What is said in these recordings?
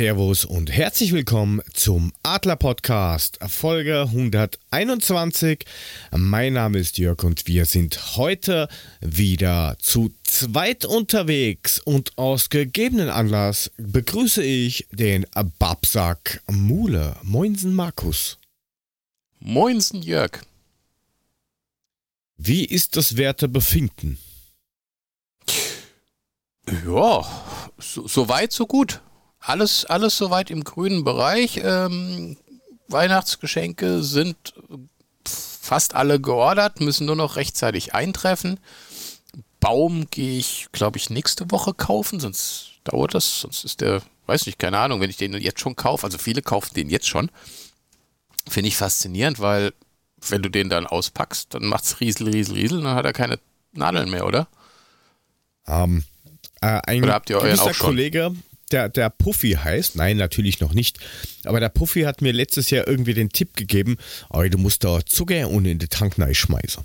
Servus und herzlich willkommen zum Adler Podcast, Folge 121. Mein Name ist Jörg und wir sind heute wieder zu zweit unterwegs und aus gegebenen Anlass begrüße ich den Babsack Mule. Moinsen Markus. Moinsen Jörg. Wie ist das Werte befinden? Ja, so, so, weit, so gut. Alles, alles soweit im grünen Bereich. Ähm, Weihnachtsgeschenke sind fast alle geordert, müssen nur noch rechtzeitig eintreffen. Baum gehe ich, glaube ich, nächste Woche kaufen, sonst dauert das, sonst ist der, weiß nicht, keine Ahnung, wenn ich den jetzt schon kaufe, also viele kaufen den jetzt schon, finde ich faszinierend, weil wenn du den dann auspackst, dann macht es Riesel, Riesel, Riesel, dann hat er keine Nadeln mehr, oder? Ähm, äh, ein Oder habt ihr euren auch schon? Kollege, der, der Puffy heißt, nein, natürlich noch nicht, aber der Puffy hat mir letztes Jahr irgendwie den Tipp gegeben, oh, du musst da Zucker und in den Tank schmeißen.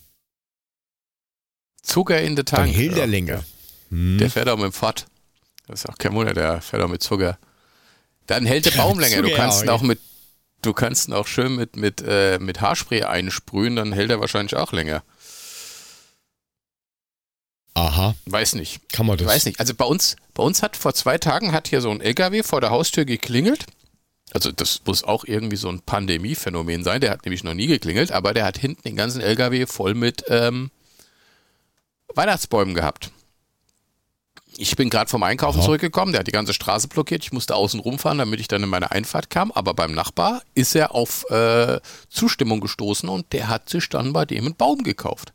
Zucker in den Tank? Dann hält der länger. Hm. Der fährt auch mit dem Fahrt. Das ist auch kein Wunder, der fährt auch mit Zucker. Dann hält der Baum länger. Du kannst ihn auch mit, du kannst ihn auch schön mit, mit, äh, mit Haarspray einsprühen, dann hält er wahrscheinlich auch länger. Aha. Weiß nicht. Kann man das? Weiß nicht. Also bei uns, bei uns hat vor zwei Tagen hat hier so ein LKW vor der Haustür geklingelt. Also das muss auch irgendwie so ein Pandemiephänomen sein. Der hat nämlich noch nie geklingelt, aber der hat hinten den ganzen LKW voll mit ähm, Weihnachtsbäumen gehabt. Ich bin gerade vom Einkaufen Aha. zurückgekommen, der hat die ganze Straße blockiert. Ich musste außen rumfahren, damit ich dann in meine Einfahrt kam. Aber beim Nachbar ist er auf äh, Zustimmung gestoßen und der hat sich dann bei dem einen Baum gekauft.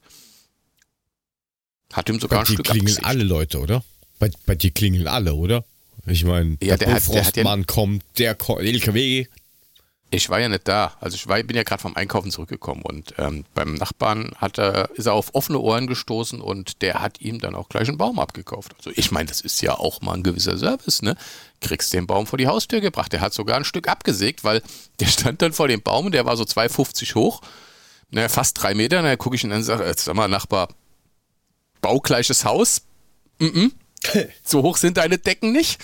Hat ihm sogar bei ein Stück klingeln alle Leute, oder? Bei, bei dir klingeln alle, oder? Ich meine, ja, der, der Frostmann ja, kommt, der LKW. Ich war ja nicht da. Also ich war, bin ja gerade vom Einkaufen zurückgekommen und ähm, beim Nachbarn hat er, ist er auf offene Ohren gestoßen und der hat ihm dann auch gleich einen Baum abgekauft. Also ich meine, das ist ja auch mal ein gewisser Service, ne? Kriegst den Baum vor die Haustür gebracht. Der hat sogar ein Stück abgesägt, weil der stand dann vor dem Baum und der war so 2,50 hoch. Naja, fast drei Meter. Dann gucke ich ihn an und sage, jetzt sag mal, Nachbar, baugleiches Haus. Mm -mm. So hoch sind deine Decken nicht.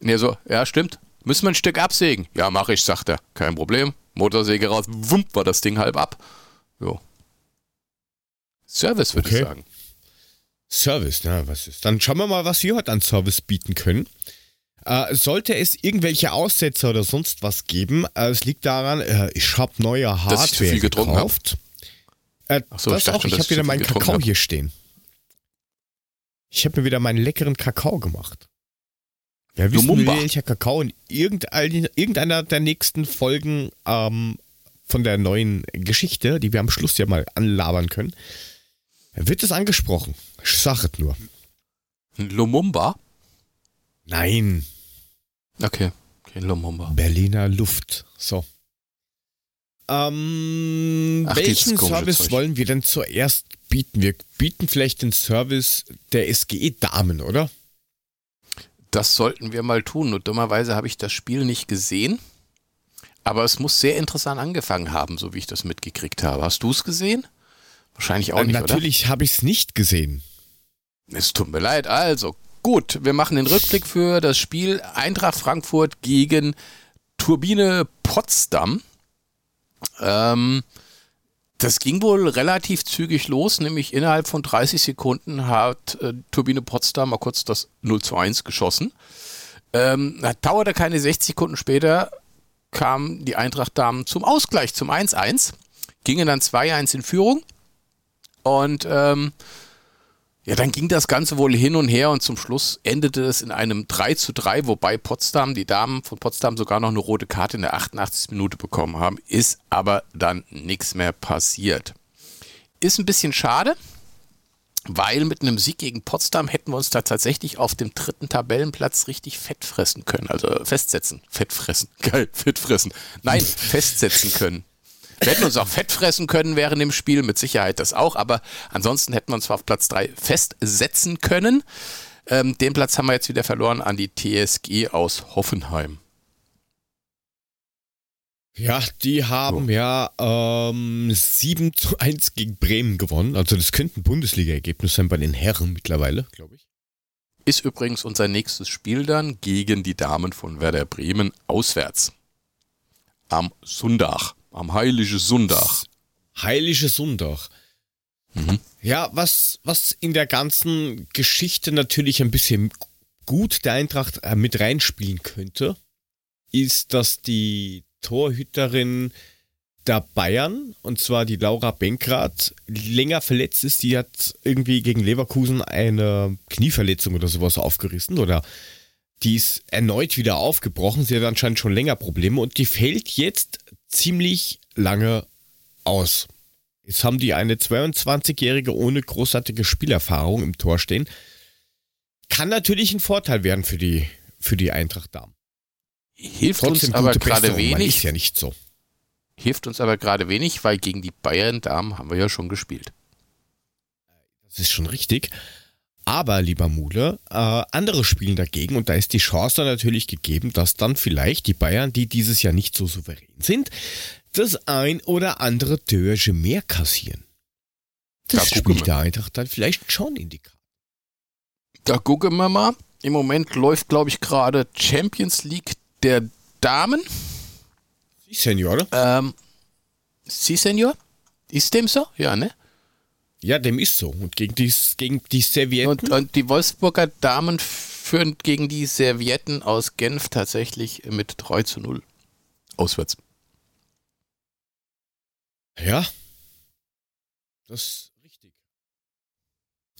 Und er so, ja, stimmt. Müssen wir ein Stück absägen? Ja, mach ich, sagt er. Kein Problem. Motorsäge raus, wump, war das Ding halb ab. Jo. Service, würde okay. ich sagen. Service, na, was ist? Dann schauen wir mal, was wir heute an Service bieten können. Äh, sollte es irgendwelche Aussetzer oder sonst was geben, äh, es liegt daran, äh, ich habe neue Hardware gekauft. Äh, Ach so, das ich auch, ich habe wieder meinen Kakao hab. hier stehen. Ich habe mir wieder meinen leckeren Kakao gemacht. Ja, wissen wir, welcher Kakao in irgendeiner der nächsten Folgen ähm, von der neuen Geschichte, die wir am Schluss ja mal anlabern können, wird es angesprochen. Ich sage es nur. Lumumba? Nein. Okay, kein Lumumba. Berliner Luft. So. Ähm, Ach, welchen Service Zeug. wollen wir denn zuerst bieten? Wir bieten vielleicht den Service der SGE-Damen, oder? Das sollten wir mal tun. Und dummerweise habe ich das Spiel nicht gesehen. Aber es muss sehr interessant angefangen haben, so wie ich das mitgekriegt habe. Hast du es gesehen? Wahrscheinlich auch äh, nicht, Natürlich habe ich es nicht gesehen. Es tut mir leid. Also, gut, wir machen den Rückblick für das Spiel Eintracht Frankfurt gegen Turbine Potsdam. Ähm, das ging wohl relativ zügig los, nämlich innerhalb von 30 Sekunden hat äh, Turbine Potsdam mal kurz das 0 zu 1 geschossen. Ähm, dauerte keine 60 Sekunden später, kamen die Eintracht-Damen zum Ausgleich, zum 1-1, gingen dann 2-1 in Führung und ähm, ja, dann ging das Ganze wohl hin und her und zum Schluss endete es in einem 3 zu 3, wobei Potsdam, die Damen von Potsdam sogar noch eine rote Karte in der 88. Minute bekommen haben, ist aber dann nichts mehr passiert. Ist ein bisschen schade, weil mit einem Sieg gegen Potsdam hätten wir uns da tatsächlich auf dem dritten Tabellenplatz richtig fett fressen können, also festsetzen. Fett fressen, geil, fett fressen. Nein, festsetzen können. Wir hätten uns auch fett fressen können während dem Spiel, mit Sicherheit das auch, aber ansonsten hätten wir uns zwar auf Platz 3 festsetzen können. Ähm, den Platz haben wir jetzt wieder verloren an die TSG aus Hoffenheim. Ja, die haben so. ja ähm, 7 zu 1 gegen Bremen gewonnen. Also das könnte ein Bundesliga-Ergebnis sein bei den Herren mittlerweile, glaube ich. ist übrigens unser nächstes Spiel dann gegen die Damen von Werder Bremen auswärts. Am Sonntag, am Heilige Sonntag. Heilige Sonntag. Mhm. Ja, was, was in der ganzen Geschichte natürlich ein bisschen gut der Eintracht äh, mit reinspielen könnte, ist, dass die Torhüterin der Bayern, und zwar die Laura Benkrath, länger verletzt ist. Die hat irgendwie gegen Leverkusen eine Knieverletzung oder sowas aufgerissen oder die ist erneut wieder aufgebrochen. Sie hat anscheinend schon länger Probleme und die fällt jetzt ziemlich lange aus. Jetzt haben die eine 22-Jährige ohne großartige Spielerfahrung im Tor stehen. Kann natürlich ein Vorteil werden für die, für die Eintracht Damen. Hilft Trotzdem uns aber gerade wenig. Ist ja nicht so. Hilft uns aber gerade wenig, weil gegen die Bayern-Damen haben wir ja schon gespielt. Das ist schon richtig. Aber, lieber Mule, äh, andere spielen dagegen und da ist die Chance natürlich gegeben, dass dann vielleicht die Bayern, die dieses Jahr nicht so souverän sind, das ein oder andere Törche mehr kassieren. Das da spielt der Eintracht dann vielleicht schon in die Karte. Da gucken wir mal. Im Moment läuft, glaube ich, gerade Champions League der Damen. Sie, Senior. Ähm, Sie, Senior? Ist dem so? Ja, ne? Ja, dem ist so. Und gegen die, gegen die Servietten. Und, und die Wolfsburger Damen führen gegen die Servietten aus Genf tatsächlich mit 3 zu 0. Auswärts. Ja. Das ist richtig.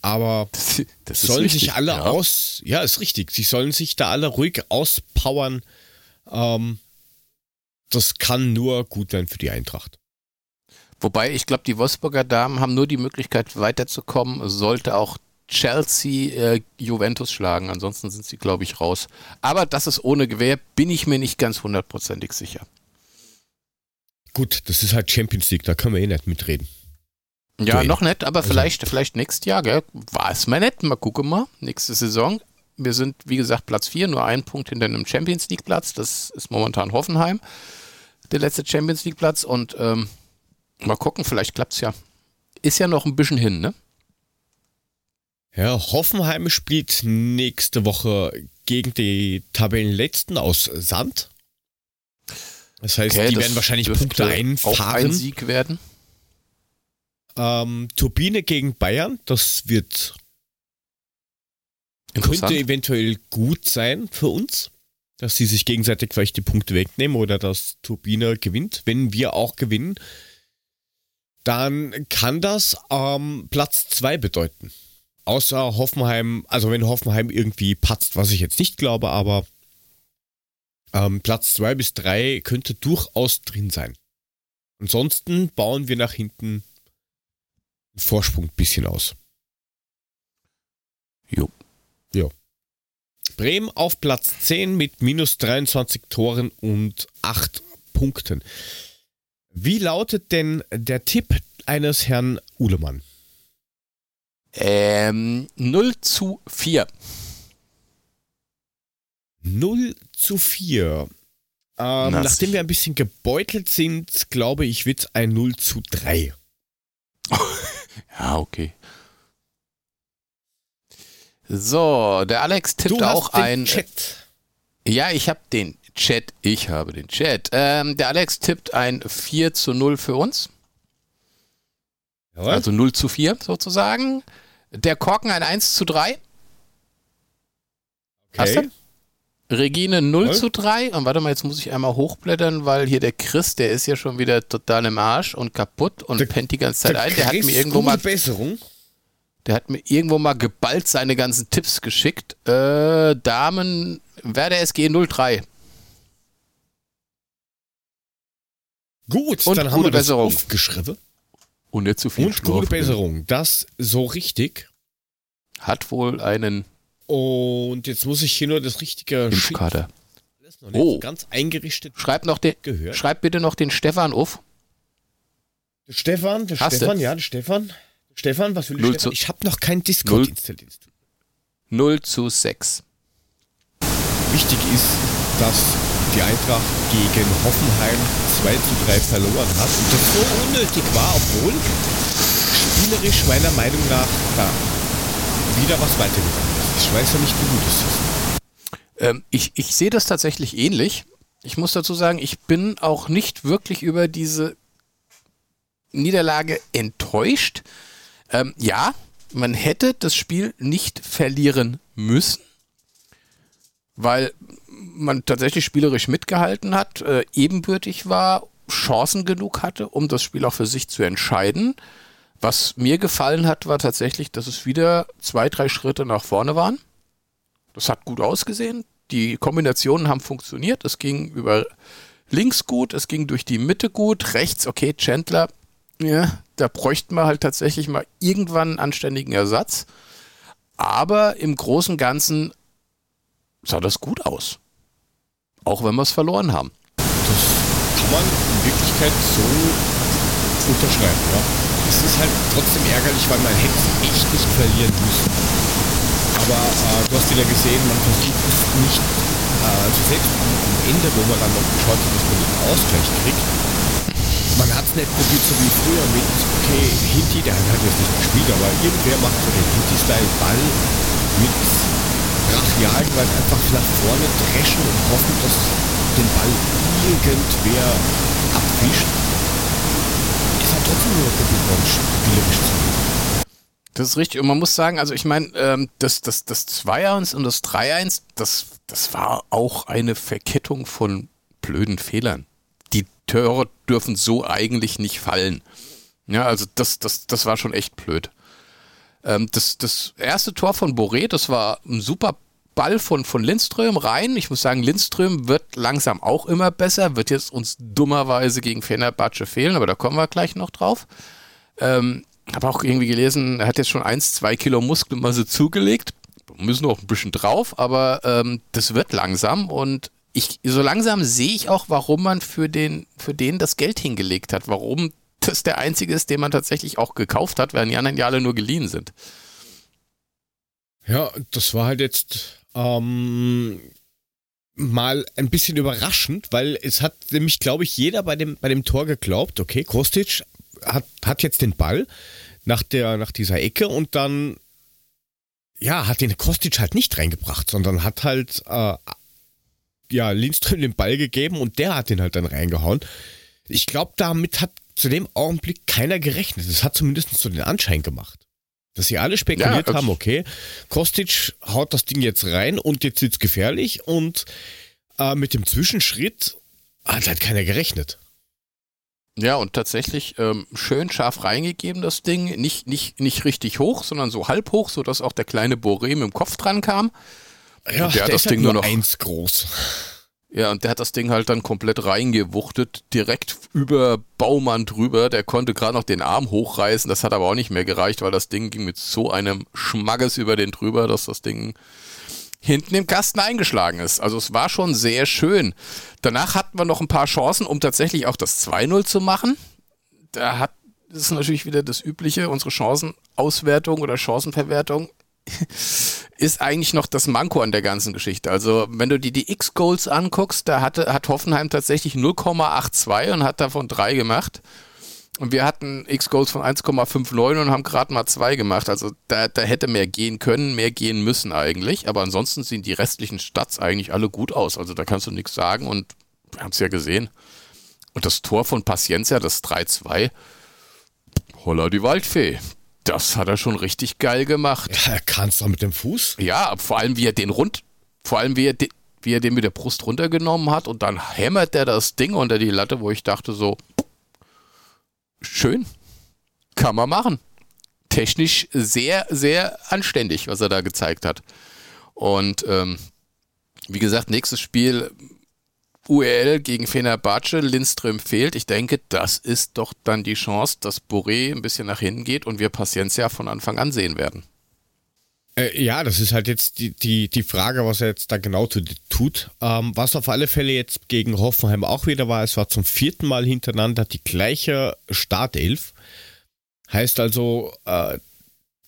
Aber das, das sollen richtig, sich alle ja. aus. Ja, ist richtig. Sie sollen sich da alle ruhig auspowern. Ähm, das kann nur gut sein für die Eintracht. Wobei, ich glaube, die Wolfsburger Damen haben nur die Möglichkeit weiterzukommen, sollte auch Chelsea äh, Juventus schlagen. Ansonsten sind sie, glaube ich, raus. Aber das ist ohne Gewehr, bin ich mir nicht ganz hundertprozentig sicher. Gut, das ist halt Champions League, da können wir eh nicht mitreden. Ja, Duell. noch nicht, aber also. vielleicht, vielleicht nächstes Jahr, gell? War es mal nett, mal gucken mal. Nächste Saison. Wir sind, wie gesagt, Platz 4, nur ein Punkt hinter einem Champions League Platz. Das ist momentan Hoffenheim, der letzte Champions League Platz. Und ähm, mal gucken, vielleicht klappt es ja. Ist ja noch ein bisschen hin, ne? Ja, Hoffenheim spielt nächste Woche gegen die Tabellenletzten aus Sand. Das heißt, okay, die das werden wahrscheinlich Punkte einfahren. Auch ein Sieg werden. Ähm, Turbine gegen Bayern, das wird könnte eventuell gut sein für uns, dass sie sich gegenseitig vielleicht die Punkte wegnehmen oder dass Turbine gewinnt. Wenn wir auch gewinnen, dann kann das ähm, Platz 2 bedeuten. Außer Hoffenheim, also wenn Hoffenheim irgendwie patzt, was ich jetzt nicht glaube, aber ähm, Platz 2 bis 3 könnte durchaus drin sein. Ansonsten bauen wir nach hinten einen Vorsprung ein bisschen aus. Jo. Jo. Bremen auf Platz 10 mit minus 23 Toren und 8 Punkten. Wie lautet denn der Tipp eines Herrn Uhlemann? Ähm, 0 zu 4. 0 zu 4. Ähm, nachdem wir ein bisschen gebeutelt sind, glaube ich, wird es ein 0 zu 3. ja, okay. So, der Alex tippt du auch ein. Chat. Ja, ich habe den Chat. Ich habe den Chat. Ähm, der Alex tippt ein 4 zu 0 für uns. Jawohl. Also 0 zu 4 sozusagen. Der Korken ein 1 zu 3. Okay. Regine 0 Voll. zu 3. Und warte mal, jetzt muss ich einmal hochblättern, weil hier der Chris, der ist ja schon wieder total im Arsch und kaputt und der, pennt die ganze Zeit ein. Der hat mir irgendwo mal. Besserung. Der hat mir irgendwo mal geballt seine ganzen Tipps geschickt. Äh, Damen, Werder SG 03. Gut, und dann haben wir das Besserung. aufgeschrieben. Und nicht zu viel Und gute Besserung. Das so richtig. Hat wohl einen und jetzt muss ich hier nur das richtige Impfkader. Oh. Ganz eingerichtet. Schreib, noch den, gehört. schreib bitte noch den Stefan auf. Der Stefan, der Hast Stefan, du? ja, der Stefan. Stefan, was will ich Stefan? Ich habe noch kein Discord 0, installiert. 0 zu 6. Wichtig ist, dass die Eintracht gegen Hoffenheim 2 zu 3 verloren hat und das so unnötig war, obwohl spielerisch meiner Meinung nach da wieder was weitergegangen ist. Ich weiß ja nicht, wie gut es ist. Ähm, ich, ich sehe das tatsächlich ähnlich. Ich muss dazu sagen, ich bin auch nicht wirklich über diese Niederlage enttäuscht. Ähm, ja, man hätte das Spiel nicht verlieren müssen, weil man tatsächlich spielerisch mitgehalten hat, äh, ebenbürtig war, Chancen genug hatte, um das Spiel auch für sich zu entscheiden. Was mir gefallen hat, war tatsächlich, dass es wieder zwei, drei Schritte nach vorne waren. Das hat gut ausgesehen. Die Kombinationen haben funktioniert. Es ging über links gut, es ging durch die Mitte gut, rechts, okay, Chandler, ja, da bräuchten wir halt tatsächlich mal irgendwann einen anständigen Ersatz. Aber im Großen und Ganzen sah das gut aus. Auch wenn wir es verloren haben. Das kann man in Wirklichkeit so unterschreiben, ja. Es ist halt trotzdem ärgerlich, weil man hätte es echt nicht verlieren müssen. Aber äh, du hast wieder gesehen, man versucht es nicht, äh, selbst am Ende, wo man dann noch geschaut hat, dass man den Ausgleich kriegt, man hat es nicht probiert, so wie früher mit, okay, Hinti, der hat jetzt nicht gespielt, aber irgendwer macht so den Hinti-Style Ball mit Brachialgewalt einfach nach vorne dreschen und hoffen, dass den Ball irgendwer abwischt. Ist halt trotzdem nur doppelt spielerisch zu das ist richtig. Und man muss sagen, also ich meine, ähm, das, das, das 2-1 und das 3-1, das, das war auch eine Verkettung von blöden Fehlern. Die Tore dürfen so eigentlich nicht fallen. Ja, also das, das, das war schon echt blöd. Ähm, das, das erste Tor von Boré, das war ein super Ball von, von Lindström rein. Ich muss sagen, Lindström wird langsam auch immer besser, wird jetzt uns dummerweise gegen Fenerbahce fehlen, aber da kommen wir gleich noch drauf. Ähm, habe auch irgendwie gelesen, er hat jetzt schon 1, 2 Kilo Muskelmasse zugelegt. Müssen noch ein bisschen drauf, aber ähm, das wird langsam und ich, so langsam sehe ich auch, warum man für den, für den das Geld hingelegt hat, warum das der einzige ist, den man tatsächlich auch gekauft hat, während die anderen Jahre nur geliehen sind. Ja, das war halt jetzt ähm, mal ein bisschen überraschend, weil es hat nämlich, glaube ich, jeder bei dem, bei dem Tor geglaubt, okay, Kostic hat, hat jetzt den Ball nach, der, nach dieser Ecke und dann, ja, hat den Kostic halt nicht reingebracht, sondern hat halt, äh, ja, Lindström den Ball gegeben und der hat den halt dann reingehauen. Ich glaube, damit hat zu dem Augenblick keiner gerechnet. Es hat zumindest so den Anschein gemacht. Dass sie alle spekuliert ja, haben, okay, Kostic haut das Ding jetzt rein und jetzt wird's gefährlich und äh, mit dem Zwischenschritt hat halt keiner gerechnet. Ja, und tatsächlich ähm, schön scharf reingegeben, das Ding. Nicht, nicht, nicht richtig hoch, sondern so halb hoch, sodass auch der kleine Boré mit dem Kopf dran kam. Ja, der, der hat das Ding halt nur noch eins groß. Ja, und der hat das Ding halt dann komplett reingewuchtet, direkt über Baumann drüber. Der konnte gerade noch den Arm hochreißen, das hat aber auch nicht mehr gereicht, weil das Ding ging mit so einem Schmackes über den drüber, dass das Ding hinten im Kasten eingeschlagen ist. Also es war schon sehr schön. Danach hatten wir noch ein paar Chancen, um tatsächlich auch das 2-0 zu machen. Da hat das ist natürlich wieder das Übliche, unsere Chancenauswertung oder Chancenverwertung ist eigentlich noch das Manko an der ganzen Geschichte. Also, wenn du dir die X-Goals anguckst, da hatte, hat Hoffenheim tatsächlich 0,82 und hat davon drei gemacht. Und wir hatten X-Goals von 1,59 und haben gerade mal zwei gemacht. Also da, da hätte mehr gehen können, mehr gehen müssen eigentlich. Aber ansonsten sehen die restlichen Stats eigentlich alle gut aus. Also da kannst du nichts sagen und wir haben es ja gesehen. Und das Tor von Paciencia, das 3-2, holla die Waldfee. Das hat er schon richtig geil gemacht. Ja, er kann es doch mit dem Fuß. Ja, vor allem wie er den rund, vor allem wie er, de, wie er den mit der Brust runtergenommen hat und dann hämmert er das Ding unter die Latte, wo ich dachte so, schön, kann man machen. Technisch sehr, sehr anständig, was er da gezeigt hat. Und ähm, wie gesagt, nächstes Spiel URL gegen Fenerbahce, Lindström fehlt. Ich denke, das ist doch dann die Chance, dass Boré ein bisschen nach hinten geht und wir Paciencia von Anfang an sehen werden. Äh, ja, das ist halt jetzt die, die, die Frage, was er jetzt da genau tut. Ähm, was auf alle Fälle jetzt gegen Hoffenheim auch wieder war, es war zum vierten Mal hintereinander die gleiche Startelf. Heißt also, äh,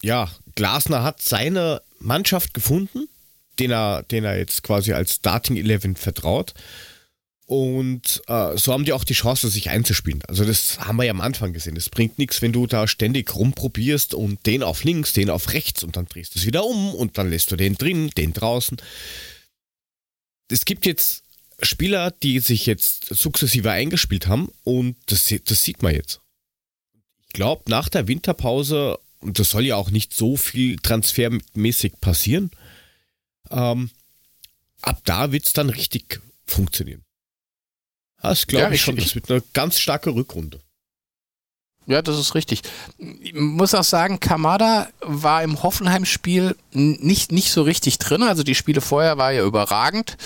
ja, Glasner hat seine Mannschaft gefunden, den er, den er jetzt quasi als Starting Eleven vertraut. Und äh, so haben die auch die Chance, sich einzuspielen. Also das haben wir ja am Anfang gesehen. Es bringt nichts, wenn du da ständig rumprobierst und den auf links, den auf rechts und dann drehst du es wieder um und dann lässt du den drin, den draußen. Es gibt jetzt Spieler, die sich jetzt sukzessive eingespielt haben und das, das sieht man jetzt. Ich glaube, nach der Winterpause, und das soll ja auch nicht so viel transfermäßig passieren, ähm, ab da wird es dann richtig funktionieren. Das glaube ja, ich, ich schon. Das wird eine ganz starke Rückrunde. Ja, das ist richtig. Ich muss auch sagen, Kamada war im Hoffenheim-Spiel nicht, nicht so richtig drin. Also die Spiele vorher war ja überragend.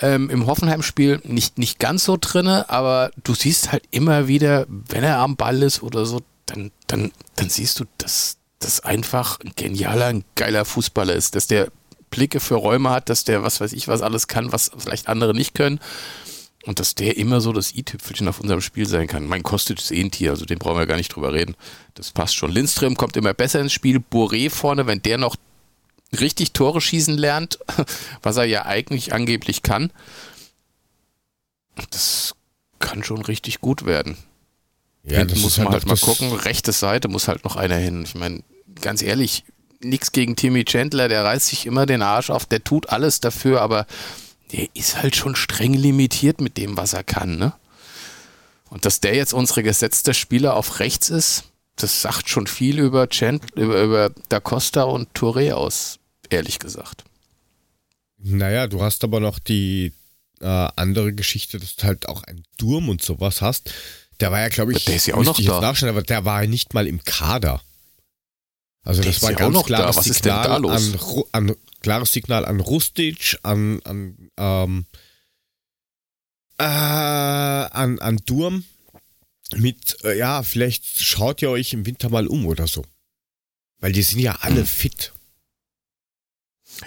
Ähm, Im Hoffenheim-Spiel nicht, nicht ganz so drin, aber du siehst halt immer wieder, wenn er am Ball ist oder so, dann, dann, dann siehst du, dass das einfach ein genialer, ein geiler Fußballer ist, dass der Blicke für Räume hat, dass der was weiß ich was alles kann, was vielleicht andere nicht können. Und dass der immer so das i-Tüpfelchen auf unserem Spiel sein kann. Mein Kostic ist eh ein Tier, also den brauchen wir gar nicht drüber reden. Das passt schon. Lindström kommt immer besser ins Spiel. Boré vorne, wenn der noch richtig Tore schießen lernt, was er ja eigentlich angeblich kann, das kann schon richtig gut werden. Ja, Hinten muss man halt, halt mal gucken. Rechte Seite muss halt noch einer hin. Ich meine, ganz ehrlich, nichts gegen Timmy Chandler, der reißt sich immer den Arsch auf, der tut alles dafür, aber der ist halt schon streng limitiert mit dem, was er kann, ne? Und dass der jetzt unsere gesetzte Spieler auf rechts ist, das sagt schon viel über, Chant, über, über Da Costa und Touré aus, ehrlich gesagt. Naja, du hast aber noch die äh, andere Geschichte, dass du halt auch einen Durm und sowas hast. Der war ja, glaube ich, der ist ja auch noch da. aber der war ja nicht mal im Kader. Also das war ja ganz klares Signal an, an, klares Signal an Rustic, an, an, ähm, äh, an, an Durm mit, äh, ja, vielleicht schaut ihr euch im Winter mal um oder so. Weil die sind ja alle hm. fit.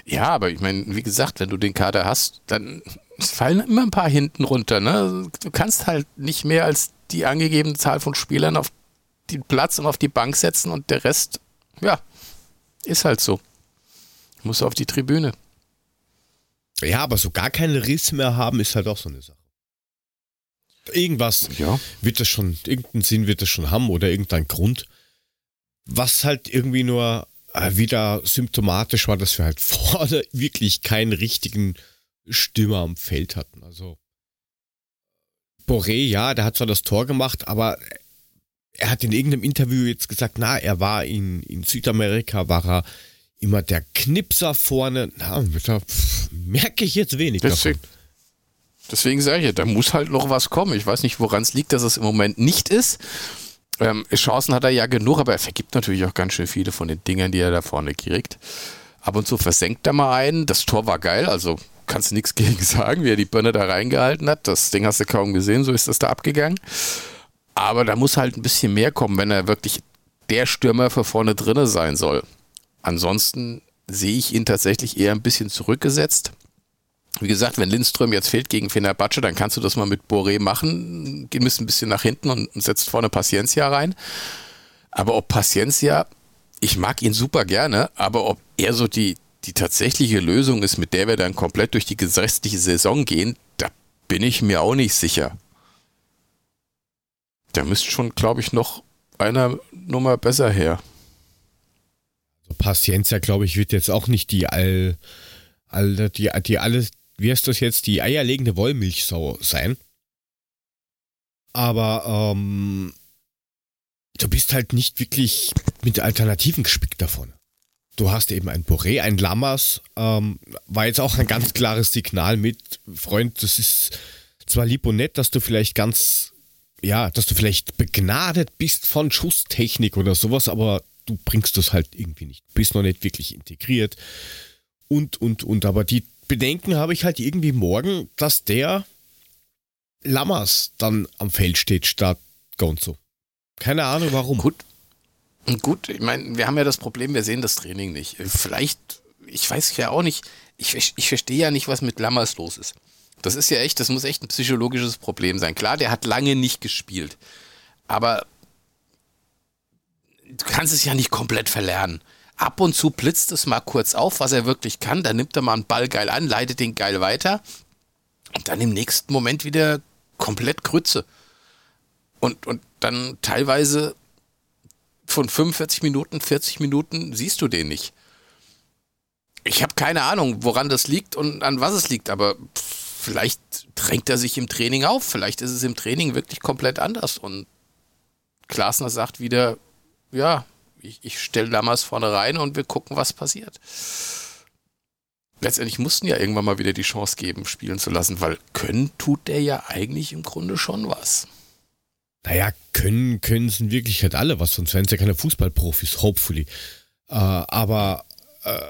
Ja, aber ich meine, wie gesagt, wenn du den Kader hast, dann fallen immer ein paar hinten runter. Ne? Du kannst halt nicht mehr als die angegebene Zahl von Spielern auf den Platz und auf die Bank setzen und der Rest, ja, ist halt so. Muss auf die Tribüne. Ja, aber so gar keine Risse mehr haben, ist halt auch so eine Sache. Irgendwas ja. wird das schon, irgendeinen Sinn wird das schon haben oder irgendein Grund. Was halt irgendwie nur äh, wieder symptomatisch war, dass wir halt vorne wirklich keinen richtigen Stürmer am Feld hatten. Also Boré, ja, der hat zwar das Tor gemacht, aber er hat in irgendeinem Interview jetzt gesagt, na, er war in, in Südamerika, war er immer der Knipser vorne. Na, merke ich jetzt wenig deswegen, davon. Deswegen sage ich, da muss halt noch was kommen. Ich weiß nicht, woran es liegt, dass es im Moment nicht ist. Ähm, Chancen hat er ja genug, aber er vergibt natürlich auch ganz schön viele von den Dingern, die er da vorne kriegt. Ab und zu versenkt er mal einen. Das Tor war geil, also kannst du nichts gegen sagen, wie er die Birne da reingehalten hat. Das Ding hast du kaum gesehen, so ist das da abgegangen. Aber da muss halt ein bisschen mehr kommen, wenn er wirklich der Stürmer für vorne drinne sein soll. Ansonsten sehe ich ihn tatsächlich eher ein bisschen zurückgesetzt. Wie gesagt, wenn Lindström jetzt fehlt gegen Fenerbahce, dann kannst du das mal mit Boré machen. Gehen müssen ein bisschen nach hinten und setzt vorne Paciencia rein. Aber ob Paciencia, ich mag ihn super gerne, aber ob er so die, die tatsächliche Lösung ist, mit der wir dann komplett durch die restliche Saison gehen, da bin ich mir auch nicht sicher. Da müsste schon, glaube ich, noch einer Nummer besser her. Paciencia, glaube ich, wird jetzt auch nicht die all, all die, die alles, wie heißt das jetzt, die eierlegende Wollmilchsau sein. Aber ähm, du bist halt nicht wirklich mit Alternativen gespickt davon. Du hast eben ein Boré, ein Lammers, ähm, war jetzt auch ein ganz klares Signal mit, Freund, das ist zwar lieb und nett, dass du vielleicht ganz, ja, dass du vielleicht begnadet bist von Schusstechnik oder sowas, aber du bringst das halt irgendwie nicht. Bist noch nicht wirklich integriert. Und, und, und. Aber die Bedenken habe ich halt irgendwie morgen, dass der Lammers dann am Feld steht statt Gonzo. Keine Ahnung warum. Gut. Gut, ich meine, wir haben ja das Problem, wir sehen das Training nicht. Vielleicht, ich weiß ja auch nicht, ich, ich verstehe ja nicht, was mit Lammers los ist. Das ist ja echt, das muss echt ein psychologisches Problem sein. Klar, der hat lange nicht gespielt. Aber du kannst es ja nicht komplett verlernen. Ab und zu blitzt es mal kurz auf, was er wirklich kann. Dann nimmt er mal einen Ball geil an, leitet den geil weiter. Und dann im nächsten Moment wieder komplett Grütze. Und, und dann teilweise von 45 Minuten, 40 Minuten siehst du den nicht. Ich habe keine Ahnung, woran das liegt und an was es liegt, aber vielleicht drängt er sich im Training auf. Vielleicht ist es im Training wirklich komplett anders. Und Glasner sagt wieder, ja, ich, ich stelle damals vorne rein und wir gucken, was passiert. Letztendlich mussten ja irgendwann mal wieder die Chance geben, spielen zu lassen, weil können tut der ja eigentlich im Grunde schon was. Naja, können, können sind wirklich halt alle was, sonst wären es ja keine Fußballprofis, hopefully. Äh, aber äh,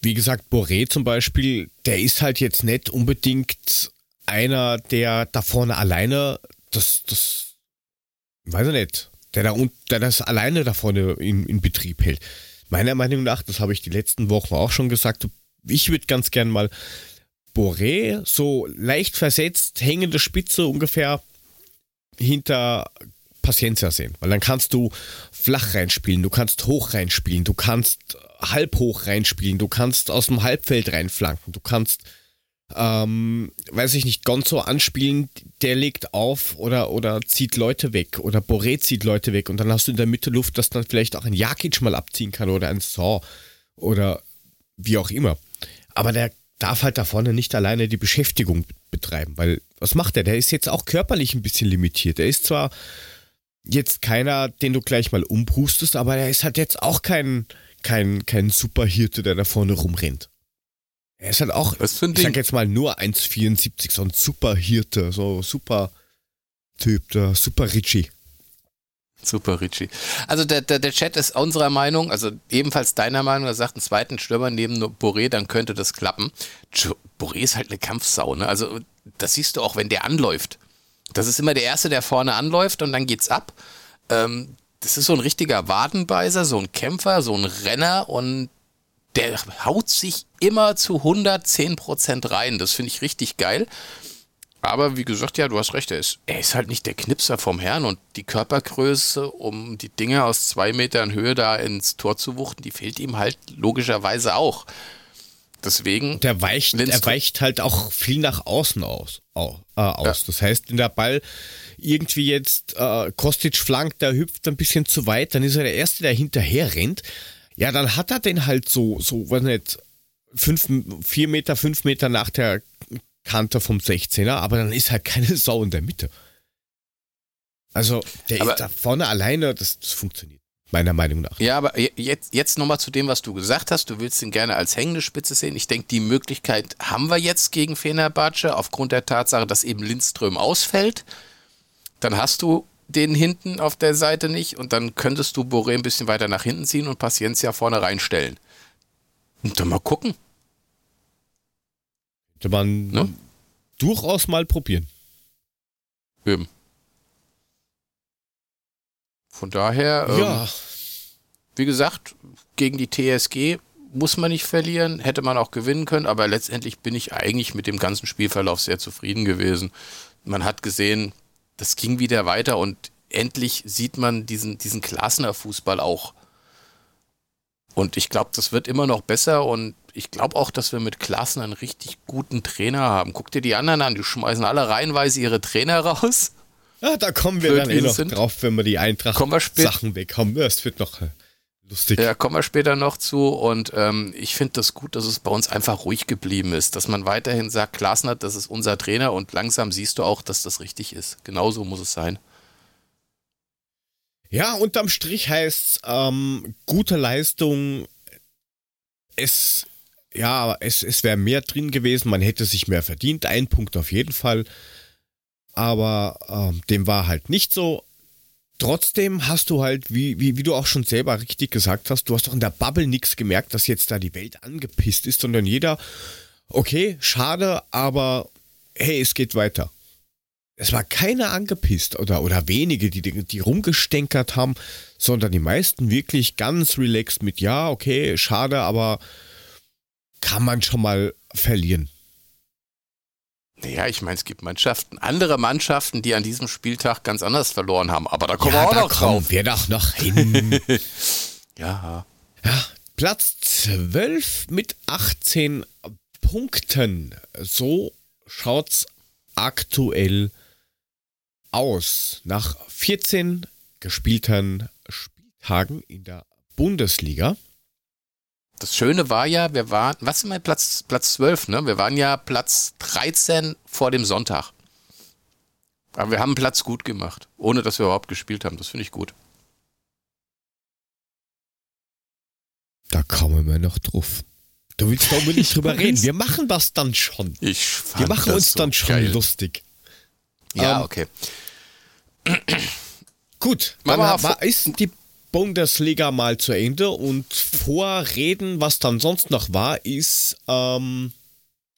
wie gesagt, Boré zum Beispiel, der ist halt jetzt nicht unbedingt einer, der da vorne alleine das, das, weiß ich nicht, der, da, der das alleine da vorne in, in Betrieb hält. Meiner Meinung nach, das habe ich die letzten Wochen auch schon gesagt, ich würde ganz gern mal Boré so leicht versetzt, hängende Spitze ungefähr hinter Paciencia sehen. Weil dann kannst du flach reinspielen, du kannst hoch reinspielen, du kannst halb hoch reinspielen, du kannst aus dem Halbfeld reinflanken, du kannst, ähm, weiß ich nicht, Gonzo anspielen, der legt auf oder, oder zieht Leute weg oder Boré zieht Leute weg und dann hast du in der Mitte Luft, dass dann vielleicht auch ein Jakic mal abziehen kann oder ein Saw oder wie auch immer. Aber der darf halt da vorne nicht alleine die Beschäftigung betreiben, weil was macht er? Der ist jetzt auch körperlich ein bisschen limitiert. Er ist zwar jetzt keiner, den du gleich mal umbrustest, aber er ist halt jetzt auch kein, kein, kein Superhirte, der da vorne rumrennt. Er ist halt auch, ich sag jetzt mal nur 1,74, so ein Superhirte, so super Typ, der Super Richie. Super, Richie. Also der, der, der Chat ist unserer Meinung, also ebenfalls deiner Meinung, er sagt einen zweiten Stürmer neben Boré, dann könnte das klappen. Boré ist halt eine Kampfsau, ne? Also das siehst du auch, wenn der anläuft. Das ist immer der Erste, der vorne anläuft und dann geht's ab. Ähm, das ist so ein richtiger Wadenbeißer, so ein Kämpfer, so ein Renner und der haut sich immer zu 110 Prozent rein. Das finde ich richtig geil. Aber wie gesagt, ja, du hast recht, er ist, er ist halt nicht der Knipser vom Herrn und die Körpergröße, um die Dinge aus zwei Metern Höhe da ins Tor zu wuchten, die fehlt ihm halt logischerweise auch. Deswegen. Der weicht, er weicht halt auch viel nach außen aus. Oh, äh, aus. Ja. Das heißt, wenn der Ball irgendwie jetzt äh, Kostic flankt, der hüpft ein bisschen zu weit, dann ist er der Erste, der hinterher rennt. Ja, dann hat er den halt so, so, weiß nicht, fünf, vier Meter, fünf Meter nach der Kante vom 16er, aber dann ist halt keine Sau in der Mitte. Also, der aber ist da vorne alleine, das, das funktioniert. Meiner Meinung nach. Ja, aber jetzt, jetzt nochmal zu dem, was du gesagt hast. Du willst ihn gerne als hängende Spitze sehen. Ich denke, die Möglichkeit haben wir jetzt gegen Fenerbahce aufgrund der Tatsache, dass eben Lindström ausfällt. Dann hast du den hinten auf der Seite nicht und dann könntest du Boré ein bisschen weiter nach hinten ziehen und Paciencia vorne reinstellen. Und dann mal gucken. Könnte man ne? durchaus mal probieren. Eben. Von daher, ähm, ja. wie gesagt, gegen die TSG muss man nicht verlieren, hätte man auch gewinnen können, aber letztendlich bin ich eigentlich mit dem ganzen Spielverlauf sehr zufrieden gewesen. Man hat gesehen, das ging wieder weiter und endlich sieht man diesen, diesen Klassener Fußball auch. Und ich glaube, das wird immer noch besser und ich glaube auch, dass wir mit Klassen einen richtig guten Trainer haben. Guck dir die anderen an, die schmeißen alle reihenweise ihre Trainer raus. Ja, da kommen wir dann eh noch sind. drauf, wenn wir die Eintracht-Sachen wegkommen. Das wird noch äh, lustig. Ja, kommen wir später noch zu. Und ähm, ich finde das gut, dass es bei uns einfach ruhig geblieben ist. Dass man weiterhin sagt, Klasner, das ist unser Trainer und langsam siehst du auch, dass das richtig ist. Genauso muss es sein. Ja, unterm Strich heißt ähm, gute Leistung. Es ja, es, es wäre mehr drin gewesen, man hätte sich mehr verdient, ein Punkt auf jeden Fall. Aber ähm, dem war halt nicht so. Trotzdem hast du halt, wie, wie, wie du auch schon selber richtig gesagt hast, du hast doch in der Bubble nichts gemerkt, dass jetzt da die Welt angepisst ist, sondern jeder, okay, schade, aber hey, es geht weiter. Es war keiner angepisst oder, oder wenige, die, die rumgestänkert haben, sondern die meisten wirklich ganz relaxed mit, ja, okay, schade, aber kann man schon mal verlieren. Naja, ich meine, es gibt Mannschaften, andere Mannschaften, die an diesem Spieltag ganz anders verloren haben. Aber da kommen ja, wir auch da noch drauf. wir doch noch hin. ja. ja. Platz 12 mit 18 Punkten. So schaut's aktuell aus? Nach 14 gespielten Spieltagen in der Bundesliga. Das Schöne war ja, wir waren, was sind wir, Platz, Platz 12, ne? Wir waren ja Platz 13 vor dem Sonntag. Aber wir haben Platz gut gemacht, ohne dass wir überhaupt gespielt haben. Das finde ich gut. Da kommen wir noch drauf. Du willst doch nicht drüber reden. Wir machen das dann schon. Ich fand Wir machen uns so dann schon geil. lustig. Ja, ähm, okay. Gut, dann war, ist die Bundesliga mal zu Ende und vorreden, was dann sonst noch war, ist, ähm,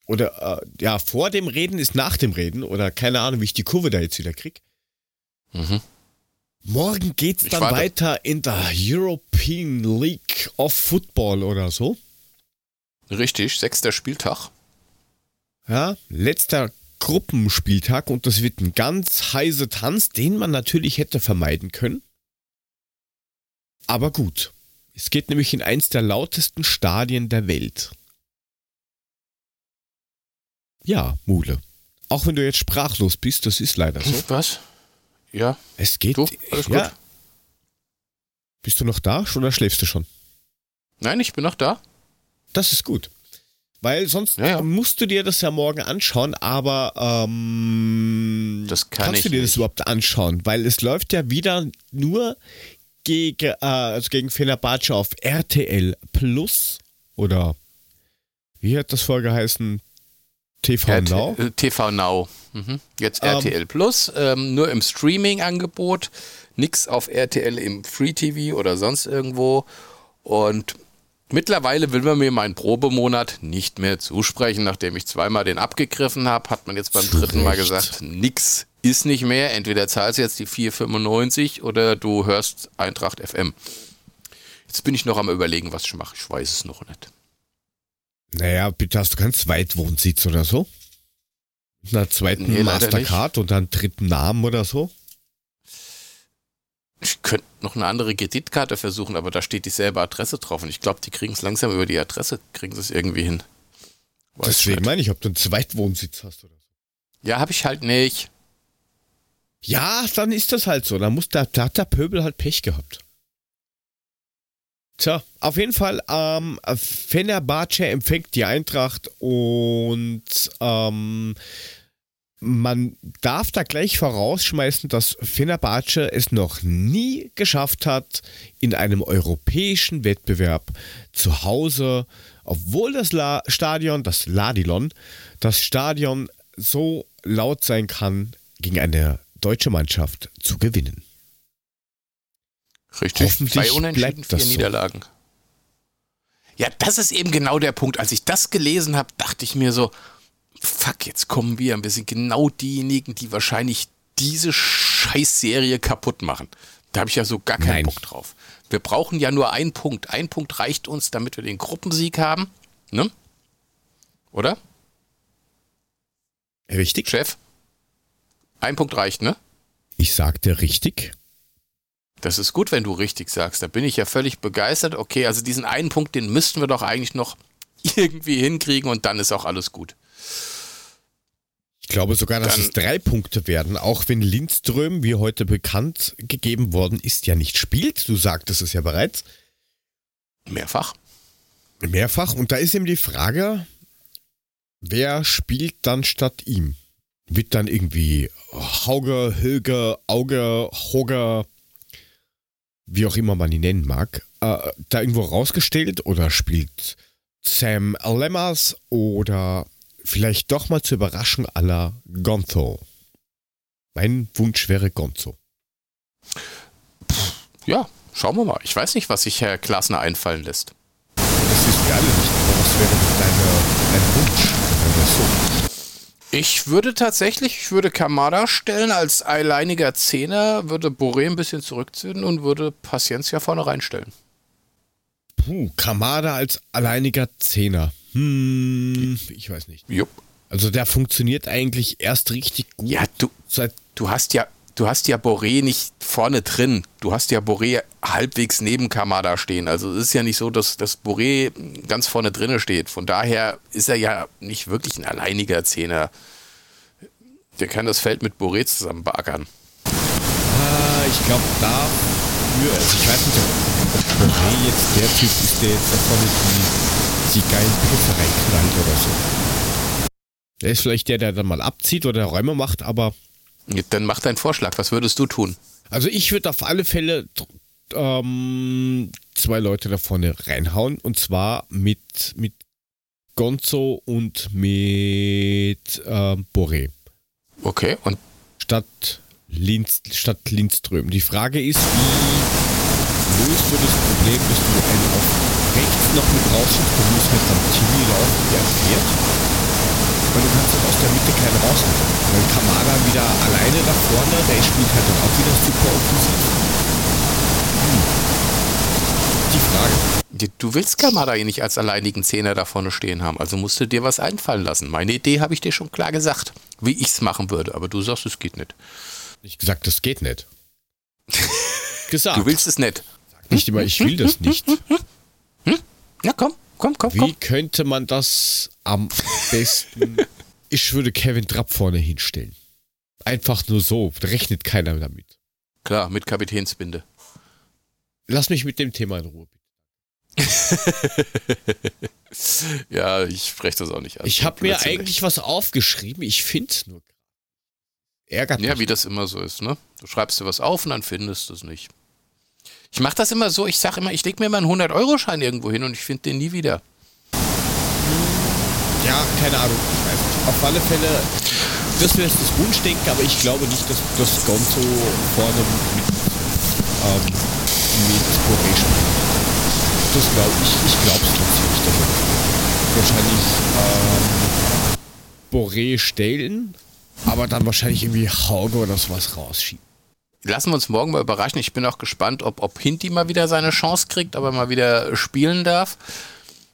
oder äh, ja, vor dem Reden ist nach dem Reden, oder keine Ahnung, wie ich die Kurve da jetzt wieder krieg. Mhm. Morgen geht's dann weiter in der European League of Football oder so. Richtig, sechster Spieltag. Ja, letzter Gruppenspieltag und das wird ein ganz heißer Tanz, den man natürlich hätte vermeiden können. Aber gut, es geht nämlich in eins der lautesten Stadien der Welt. Ja, Mule. Auch wenn du jetzt sprachlos bist, das ist leider so. Was? Ja. Es geht. Du, alles ja. gut. Bist du noch da oder schläfst du schon? Nein, ich bin noch da. Das ist gut. Weil sonst ja, ja. musst du dir das ja morgen anschauen, aber ähm, das kann kannst du dir nicht. das überhaupt anschauen? Weil es läuft ja wieder nur gegen, äh, also gegen Fenerbahce auf RTL Plus oder wie hat das vorher geheißen? TV RT, Now? Äh, TV Now. Mhm. Jetzt RTL ähm, Plus, ähm, nur im Streaming-Angebot, nichts auf RTL im Free TV oder sonst irgendwo. Und mittlerweile will man mir meinen Probemonat nicht mehr zusprechen, nachdem ich zweimal den abgegriffen habe, hat man jetzt beim dritten Mal gesagt, nix ist nicht mehr. Entweder zahlst du jetzt die 4,95 oder du hörst Eintracht FM. Jetzt bin ich noch am überlegen, was ich mache. Ich weiß es noch nicht. Naja, bitte hast du keinen Zweitwohnsitz oder so? Mit einer zweiten nee, Mastercard und einen dritten Namen oder so? Ich könnte noch eine andere Kreditkarte versuchen, aber da steht dieselbe Adresse drauf und ich glaube, die kriegen es langsam über die Adresse, kriegen sie es irgendwie hin. Weiß Deswegen meine ich, ob du einen Zweitwohnsitz hast oder so. Ja, habe ich halt nicht. Ja, dann ist das halt so. Da, muss der, da hat der Pöbel halt Pech gehabt. Tja, auf jeden Fall, ähm, Fenerbahce empfängt die Eintracht und ähm, man darf da gleich vorausschmeißen, dass Fenerbahce es noch nie geschafft hat, in einem europäischen Wettbewerb zu Hause, obwohl das La Stadion, das Ladilon, das Stadion so laut sein kann, gegen eine deutsche Mannschaft zu gewinnen. Richtig. Hoffentlich Zwei Unentschieden, vier Niederlagen. Ja, das ist eben genau der Punkt. Als ich das gelesen habe, dachte ich mir so, fuck, jetzt kommen wir. Wir sind genau diejenigen, die wahrscheinlich diese Scheißserie kaputt machen. Da habe ich ja so gar keinen Nein. Bock drauf. Wir brauchen ja nur einen Punkt. Ein Punkt reicht uns, damit wir den Gruppensieg haben. Ne? Oder? Richtig. Chef? Ein Punkt reicht, ne? Ich sagte richtig. Das ist gut, wenn du richtig sagst. Da bin ich ja völlig begeistert. Okay, also diesen einen Punkt, den müssten wir doch eigentlich noch irgendwie hinkriegen und dann ist auch alles gut. Ich glaube sogar, dass dann, es drei Punkte werden, auch wenn Lindström, wie heute bekannt gegeben worden ist, ja nicht spielt. Du sagtest es ja bereits. Mehrfach. Mehrfach. Und da ist eben die Frage, wer spielt dann statt ihm? Wird dann irgendwie Hauge, Höge, Auge, Hoger, wie auch immer man ihn nennen mag, äh, da irgendwo rausgestellt oder spielt Sam Lemmers oder vielleicht doch mal zur Überraschung aller Gonzo? Mein Wunsch wäre Gonzo. Ja, schauen wir mal. Ich weiß nicht, was sich Herr Klasner einfallen lässt. Das ist mir alle nicht, aber was wäre deine, dein Wunsch? So. Ich würde tatsächlich, ich würde Kamada stellen als alleiniger Zehner, würde Boré ein bisschen zurückziehen und würde Paciencia vorne reinstellen. Puh, Kamada als alleiniger Zehner. Hm, ich weiß nicht. Jupp. Also der funktioniert eigentlich erst richtig gut. Ja, du, du hast ja, du hast ja Boré nicht vorne drin. Du hast ja Boré halbwegs neben Kamada stehen. Also es ist ja nicht so, dass, dass Boré ganz vorne drinne steht. Von daher ist er ja nicht wirklich ein alleiniger Zehner. Der kann das Feld mit Boré zusammen beackern. Ah, ich glaube dafür, also ich weiß nicht, ob Boré jetzt der Typ ist, der jetzt davon die, die geilen Piffe reinknallt oder so. Der ist vielleicht der, der dann mal abzieht oder Räume macht, aber. Dann mach deinen Vorschlag. Was würdest du tun? Also ich würde auf alle Fälle ähm, zwei Leute da vorne reinhauen und zwar mit, mit Gonzo und mit ähm, Boré. Okay, und? Statt, Linz, statt Lindström. Die Frage ist, wie löst du das Problem, dass du einen auf rechts noch mit rausschiebst, du musst mit am Tini laufen, der fährt. Weil du kannst aus der Mitte keinen rausnehmen. Weil Kamada wieder alleine da vorne, der spielt halt dann auch wieder super offensiv. Hm. Die Frage. Du willst Kamada ja nicht als alleinigen Zehner da vorne stehen haben, also musst du dir was einfallen lassen. Meine Idee habe ich dir schon klar gesagt, wie ich es machen würde, aber du sagst, es geht nicht. Nicht gesagt, das geht nicht. gesagt. Du willst es nicht. Sag nicht immer, ich will das nicht. Hm? Ja, komm, komm, komm. Wie komm. könnte man das am besten? ich würde Kevin Trapp vorne hinstellen. Einfach nur so. Da rechnet keiner damit. Klar, mit Kapitänsbinde. Lass mich mit dem Thema in Ruhe, bitte. ja, ich spreche das auch nicht an. Ich habe mir eigentlich was aufgeschrieben, ich finde es nur. Ärgert Ja, wie das immer so ist, ne? Du schreibst dir was auf und dann findest du es nicht. Ich mache das immer so, ich sage immer, ich lege mir mal einen 100-Euro-Schein irgendwo hin und ich finde den nie wieder. Ja, keine Ahnung, ich weiß nicht. Auf alle Fälle, das wäre das Wunschdenken, aber ich glaube nicht, dass das Gonzo vorne mit, ähm, mit spielt das glaube ich, ich glaube es trotzdem nicht. Dass wahrscheinlich ähm, Boré stellen, aber dann wahrscheinlich irgendwie Hauge oder sowas rausschieben. Lassen wir uns morgen mal überraschen. Ich bin auch gespannt, ob, ob Hinti mal wieder seine Chance kriegt, aber mal wieder spielen darf.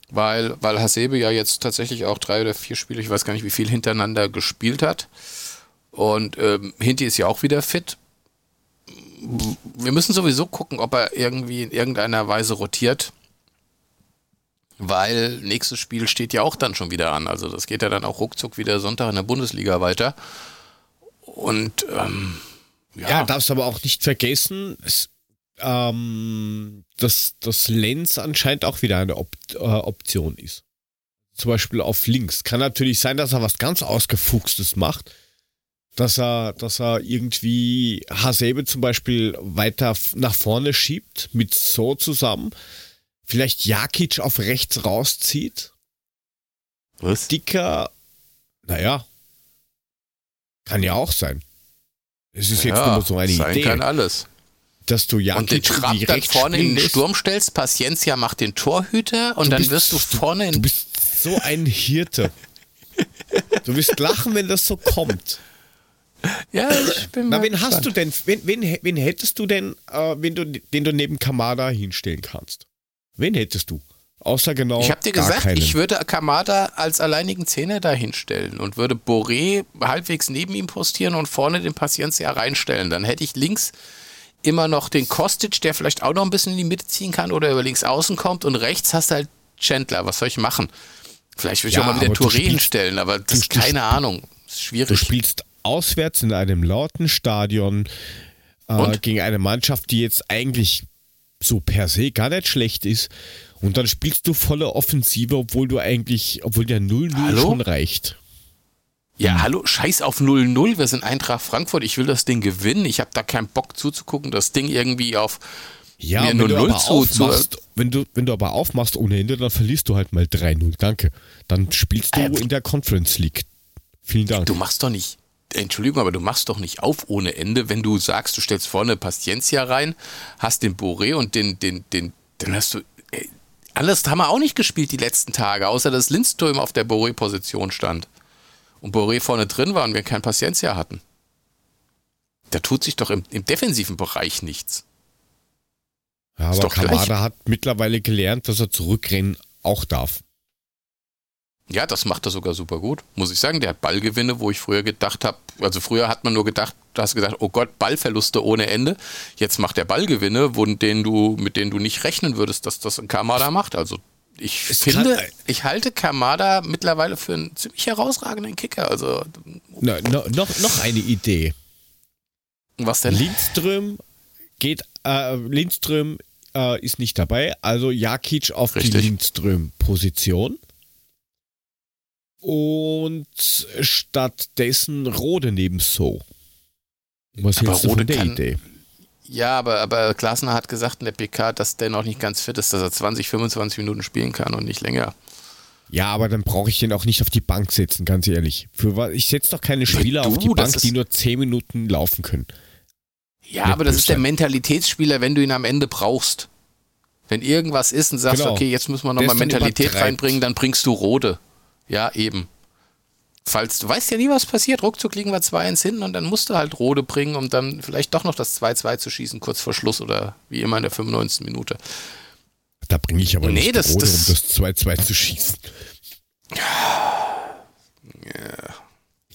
Weil, weil Hasebe ja jetzt tatsächlich auch drei oder vier Spiele, ich weiß gar nicht, wie viel hintereinander gespielt hat. Und ähm, Hinti ist ja auch wieder fit. Wir müssen sowieso gucken, ob er irgendwie in irgendeiner Weise rotiert weil nächstes Spiel steht ja auch dann schon wieder an. Also das geht ja dann auch ruckzuck wieder Sonntag in der Bundesliga weiter. Und ähm, ja. ja, darfst aber auch nicht vergessen, es, ähm, dass das Lenz anscheinend auch wieder eine Op äh, Option ist. Zum Beispiel auf links. Kann natürlich sein, dass er was ganz Ausgefuchstes macht. Dass er, dass er irgendwie Hasebe zum Beispiel weiter nach vorne schiebt, mit So zusammen vielleicht Jakic auf rechts rauszieht. Was? Dicker, naja, kann ja auch sein. Es ist ja, jetzt nur so eine sein Idee. kann alles. Dass du Jakic und den Trapp dann vorne in den Sturm stellst, Paciencia macht den Torhüter und du dann bist, wirst du vorne in... Du bist so ein Hirte. du wirst lachen, wenn das so kommt. Ja, ich bin Na, wen gespannt. hast du denn, wen, wen, wen hättest du denn, äh, wenn du, den du neben Kamada hinstellen kannst? Wen hättest du? Außer genau. Ich habe dir gesagt, keinen. ich würde Kamada als alleinigen Zehner dahinstellen und würde Boré halbwegs neben ihm postieren und vorne den Paciencia reinstellen. Dann hätte ich links immer noch den Kostic, der vielleicht auch noch ein bisschen in die Mitte ziehen kann oder über links außen kommt und rechts hast du halt Chandler. Was soll ich machen? Vielleicht würde ich ja, auch mal wieder Touré hinstellen, aber das ist keine Ahnung. ist schwierig. Du spielst auswärts in einem lauten Stadion äh, gegen eine Mannschaft, die jetzt eigentlich so per se gar nicht schlecht ist. Und dann spielst du volle Offensive, obwohl du eigentlich, obwohl der 0-0 schon reicht. Ja, hallo, scheiß auf 0-0. Wir sind Eintracht Frankfurt. Ich will das Ding gewinnen. Ich habe da keinen Bock zuzugucken, das Ding irgendwie auf ja, wenn 0 -0 du aber zu, aufmachst, zu, wenn du wenn du aber aufmachst ohne Ende, dann verlierst du halt mal 3-0. Danke. Dann spielst du äh, in der Conference League. Vielen Dank. Du machst doch nicht Entschuldigung, aber du machst doch nicht auf ohne Ende, wenn du sagst, du stellst vorne Paciencia rein, hast den Boré und den, den, den, dann hast du. Ey, alles haben wir auch nicht gespielt die letzten Tage, außer dass Lindström auf der Boré-Position stand. Und Boré vorne drin war und wir kein Paciencia hatten. Da tut sich doch im, im defensiven Bereich nichts. Ja, aber Kamada hat mittlerweile gelernt, dass er zurückrennen auch darf. Ja, das macht er sogar super gut, muss ich sagen. Der hat Ballgewinne, wo ich früher gedacht habe, also früher hat man nur gedacht, du hast gesagt, oh Gott, Ballverluste ohne Ende. Jetzt macht er Ballgewinne, denen du, mit denen du nicht rechnen würdest, dass das ein Kamada macht. Also ich es finde, kann, ich halte Kamada mittlerweile für einen ziemlich herausragenden Kicker. Also no, no, noch, noch eine Idee. Was denn? Lindström geht, äh, Lindström äh, ist nicht dabei, also Jakic auf Richtig. die Lindström-Position. Und stattdessen Rode neben So. Was hältst du von der kann, Idee? Ja, aber, aber Glasner hat gesagt in der PK, dass der noch nicht ganz fit ist, dass er 20, 25 Minuten spielen kann und nicht länger. Ja, aber dann brauche ich den auch nicht auf die Bank setzen, ganz ehrlich. Für, ich setze doch keine Spieler du, auf die Bank, die nur 10 Minuten laufen können. Ja, Mit aber das ist der Mentalitätsspieler, wenn du ihn am Ende brauchst. Wenn irgendwas ist und sagst, genau. okay, jetzt müssen wir nochmal Mentalität reinbringen, dann bringst du Rode. Ja, eben falls du weißt ja nie, was passiert. Ruckzuck liegen wir 2-1 hinten und dann musst du halt Rode bringen, um dann vielleicht doch noch das 2-2 zu schießen, kurz vor Schluss oder wie immer in der 95. Minute. Da bringe ich aber nee, nicht das, Rode, das, um das 2-2 zu schießen. Ja.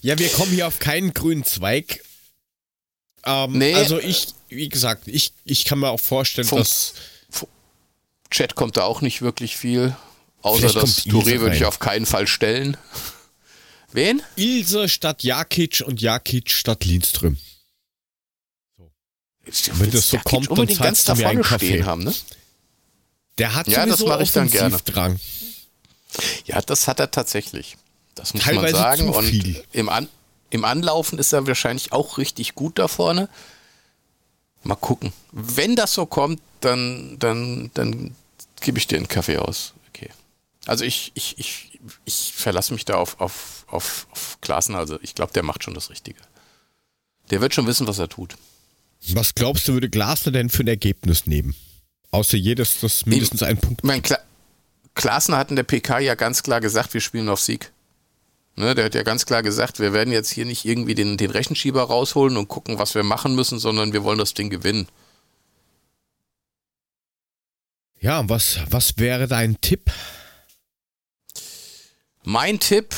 ja, wir kommen hier auf keinen grünen Zweig. Ähm, nee. Also ich, wie gesagt, ich, ich kann mir auch vorstellen, Funk, dass... Chat kommt da auch nicht wirklich viel. Außer das Touré würde ich auf keinen Fall stellen. Wen? Ilse statt Jakic und Jakic statt Lindström. So. Wenn das so kommt, dann zahlst du mir einen Kaffee. Haben, ne? Der hat ja, das mache ich dann gerne. Drang. Ja, das hat er tatsächlich. Das muss Teilweise man sagen. Und im, An im Anlaufen ist er wahrscheinlich auch richtig gut da vorne. Mal gucken. Wenn das so kommt, dann, dann, dann gebe ich dir einen Kaffee aus. Okay. Also ich, ich, ich, ich verlasse mich da auf, auf auf, auf Klaassen. Also ich glaube, der macht schon das Richtige. Der wird schon wissen, was er tut. Was glaubst du, würde Glasner denn für ein Ergebnis nehmen? Außer jedes, das mindestens ich, einen Punkt. Mein Kla Glasner hat in der PK ja ganz klar gesagt, wir spielen auf Sieg. Ne, der hat ja ganz klar gesagt, wir werden jetzt hier nicht irgendwie den, den Rechenschieber rausholen und gucken, was wir machen müssen, sondern wir wollen das Ding gewinnen. Ja, was, was wäre dein Tipp? Mein Tipp,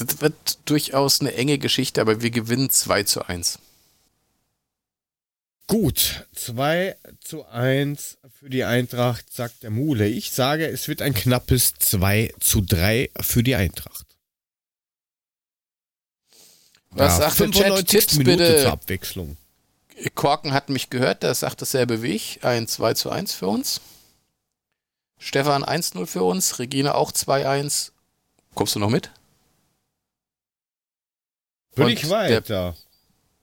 das wird durchaus eine enge Geschichte, aber wir gewinnen 2 zu 1. Gut, 2 zu 1 für die Eintracht, sagt der Mule. Ich sage, es wird ein knappes 2 zu 3 für die Eintracht. Was ja, sagt der Chat? Tipps Minute bitte. Zur Abwechslung. Korken hat mich gehört, der sagt dasselbe wie ich. Ein 2 zu 1 für uns. Stefan 1-0 für uns. Regina auch 2-1. Kommst du noch mit? Bin ich weiter.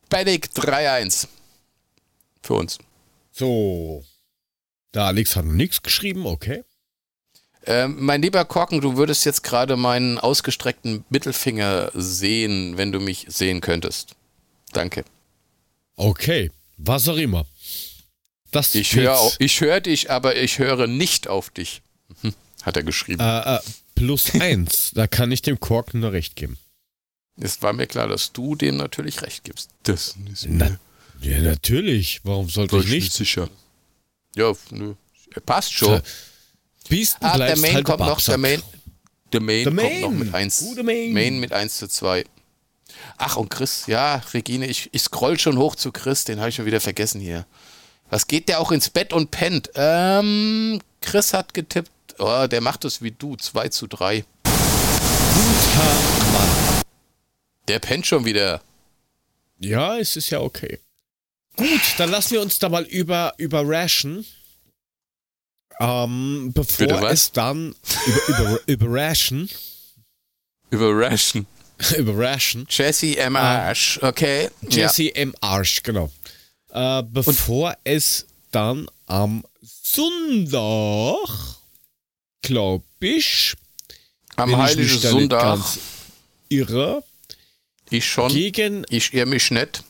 Panic 3-1. Für uns. So. Da Alex hat noch nichts geschrieben, okay. Ähm, mein lieber Korken, du würdest jetzt gerade meinen ausgestreckten Mittelfinger sehen, wenn du mich sehen könntest. Danke. Okay, was auch immer. Das ich höre hör dich, aber ich höre nicht auf dich. Hm, hat er geschrieben. Äh, äh, plus eins, da kann ich dem Korken nur recht geben. Es war mir klar, dass du dem natürlich recht gibst. Das ist mir. Na, ja, natürlich. Warum sollte ich nicht? sicher. Ja, nö. Er passt schon. Beast ah, der Main halt kommt noch. Der Main, der Main, der Main kommt noch mit 1. Main. Main mit 1 zu 2. Ach, und Chris, ja, Regine, ich, ich scroll schon hoch zu Chris, den habe ich schon wieder vergessen hier. Was geht der auch ins Bett und pennt? Ähm, Chris hat getippt, oh, der macht es wie du, 2 zu 3. Guter Mann. Der pennt schon wieder. Ja, es ist ja okay. Gut, dann lassen wir uns da mal über, überraschen. Ähm, bevor es dann über, über, überraschen. Überraschen. überraschen. Jesse M. Arsch, okay. Jesse ja. M. Arsch, genau. Äh, bevor Und es dann am Sonntag, glaube ich, am Heiligen Sonntag, irre, ich schon. Gegen. Ich irre mich nicht.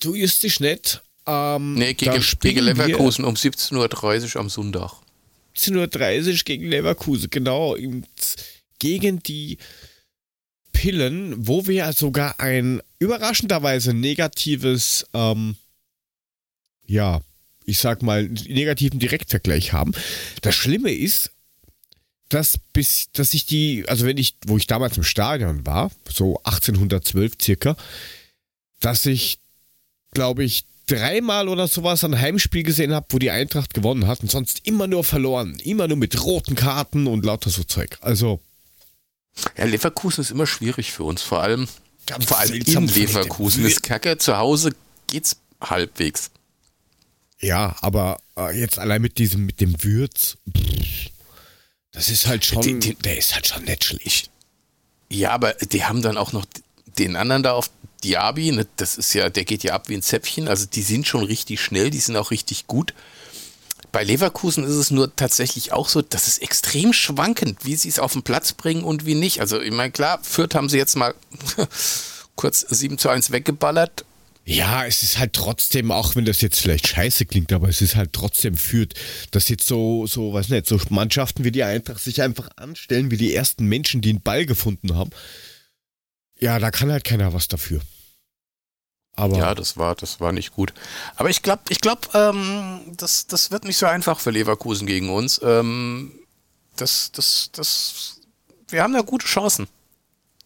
Du irrst dich nicht. Ähm, nee, gegen, gegen Leverkusen um 17.30 Uhr am Sonntag. 17.30 Uhr gegen Leverkusen, genau. Gegen die Pillen, wo wir sogar ein überraschenderweise negatives, ähm, ja, ich sag mal, negativen Direktvergleich haben. Das Schlimme ist, dass bis, dass ich die, also wenn ich, wo ich damals im Stadion war, so 1812 circa, dass ich, glaube ich, dreimal oder sowas ein Heimspiel gesehen habe, wo die Eintracht gewonnen hat und sonst immer nur verloren. Immer nur mit roten Karten und lauter so Zeug. Also. Ja, Leverkusen ist immer schwierig für uns, vor allem, vor allem in Leverkusen. Ist kacke, zu Hause geht's halbwegs. Ja, aber äh, jetzt allein mit diesem, mit dem Würz, das ist halt schon, die, die, der ist halt schon nicht schlecht. Ja, aber die haben dann auch noch den anderen da auf Diaby, ne, das ist ja, der geht ja ab wie ein Zäpfchen, also die sind schon richtig schnell, die sind auch richtig gut. Bei Leverkusen ist es nur tatsächlich auch so, dass es extrem schwankend, wie sie es auf den Platz bringen und wie nicht. Also ich meine, klar, Fürth haben sie jetzt mal kurz 7 zu 1 weggeballert. Ja, es ist halt trotzdem, auch wenn das jetzt vielleicht scheiße klingt, aber es ist halt trotzdem führt, dass jetzt so, so, weiß nicht, so Mannschaften wie die Eintracht sich einfach anstellen, wie die ersten Menschen, die einen Ball gefunden haben. Ja, da kann halt keiner was dafür. Aber ja, das war, das war nicht gut. Aber ich glaube, ich glaube, ähm, das, das wird nicht so einfach für Leverkusen gegen uns. Ähm, das, das, das, wir haben da gute Chancen.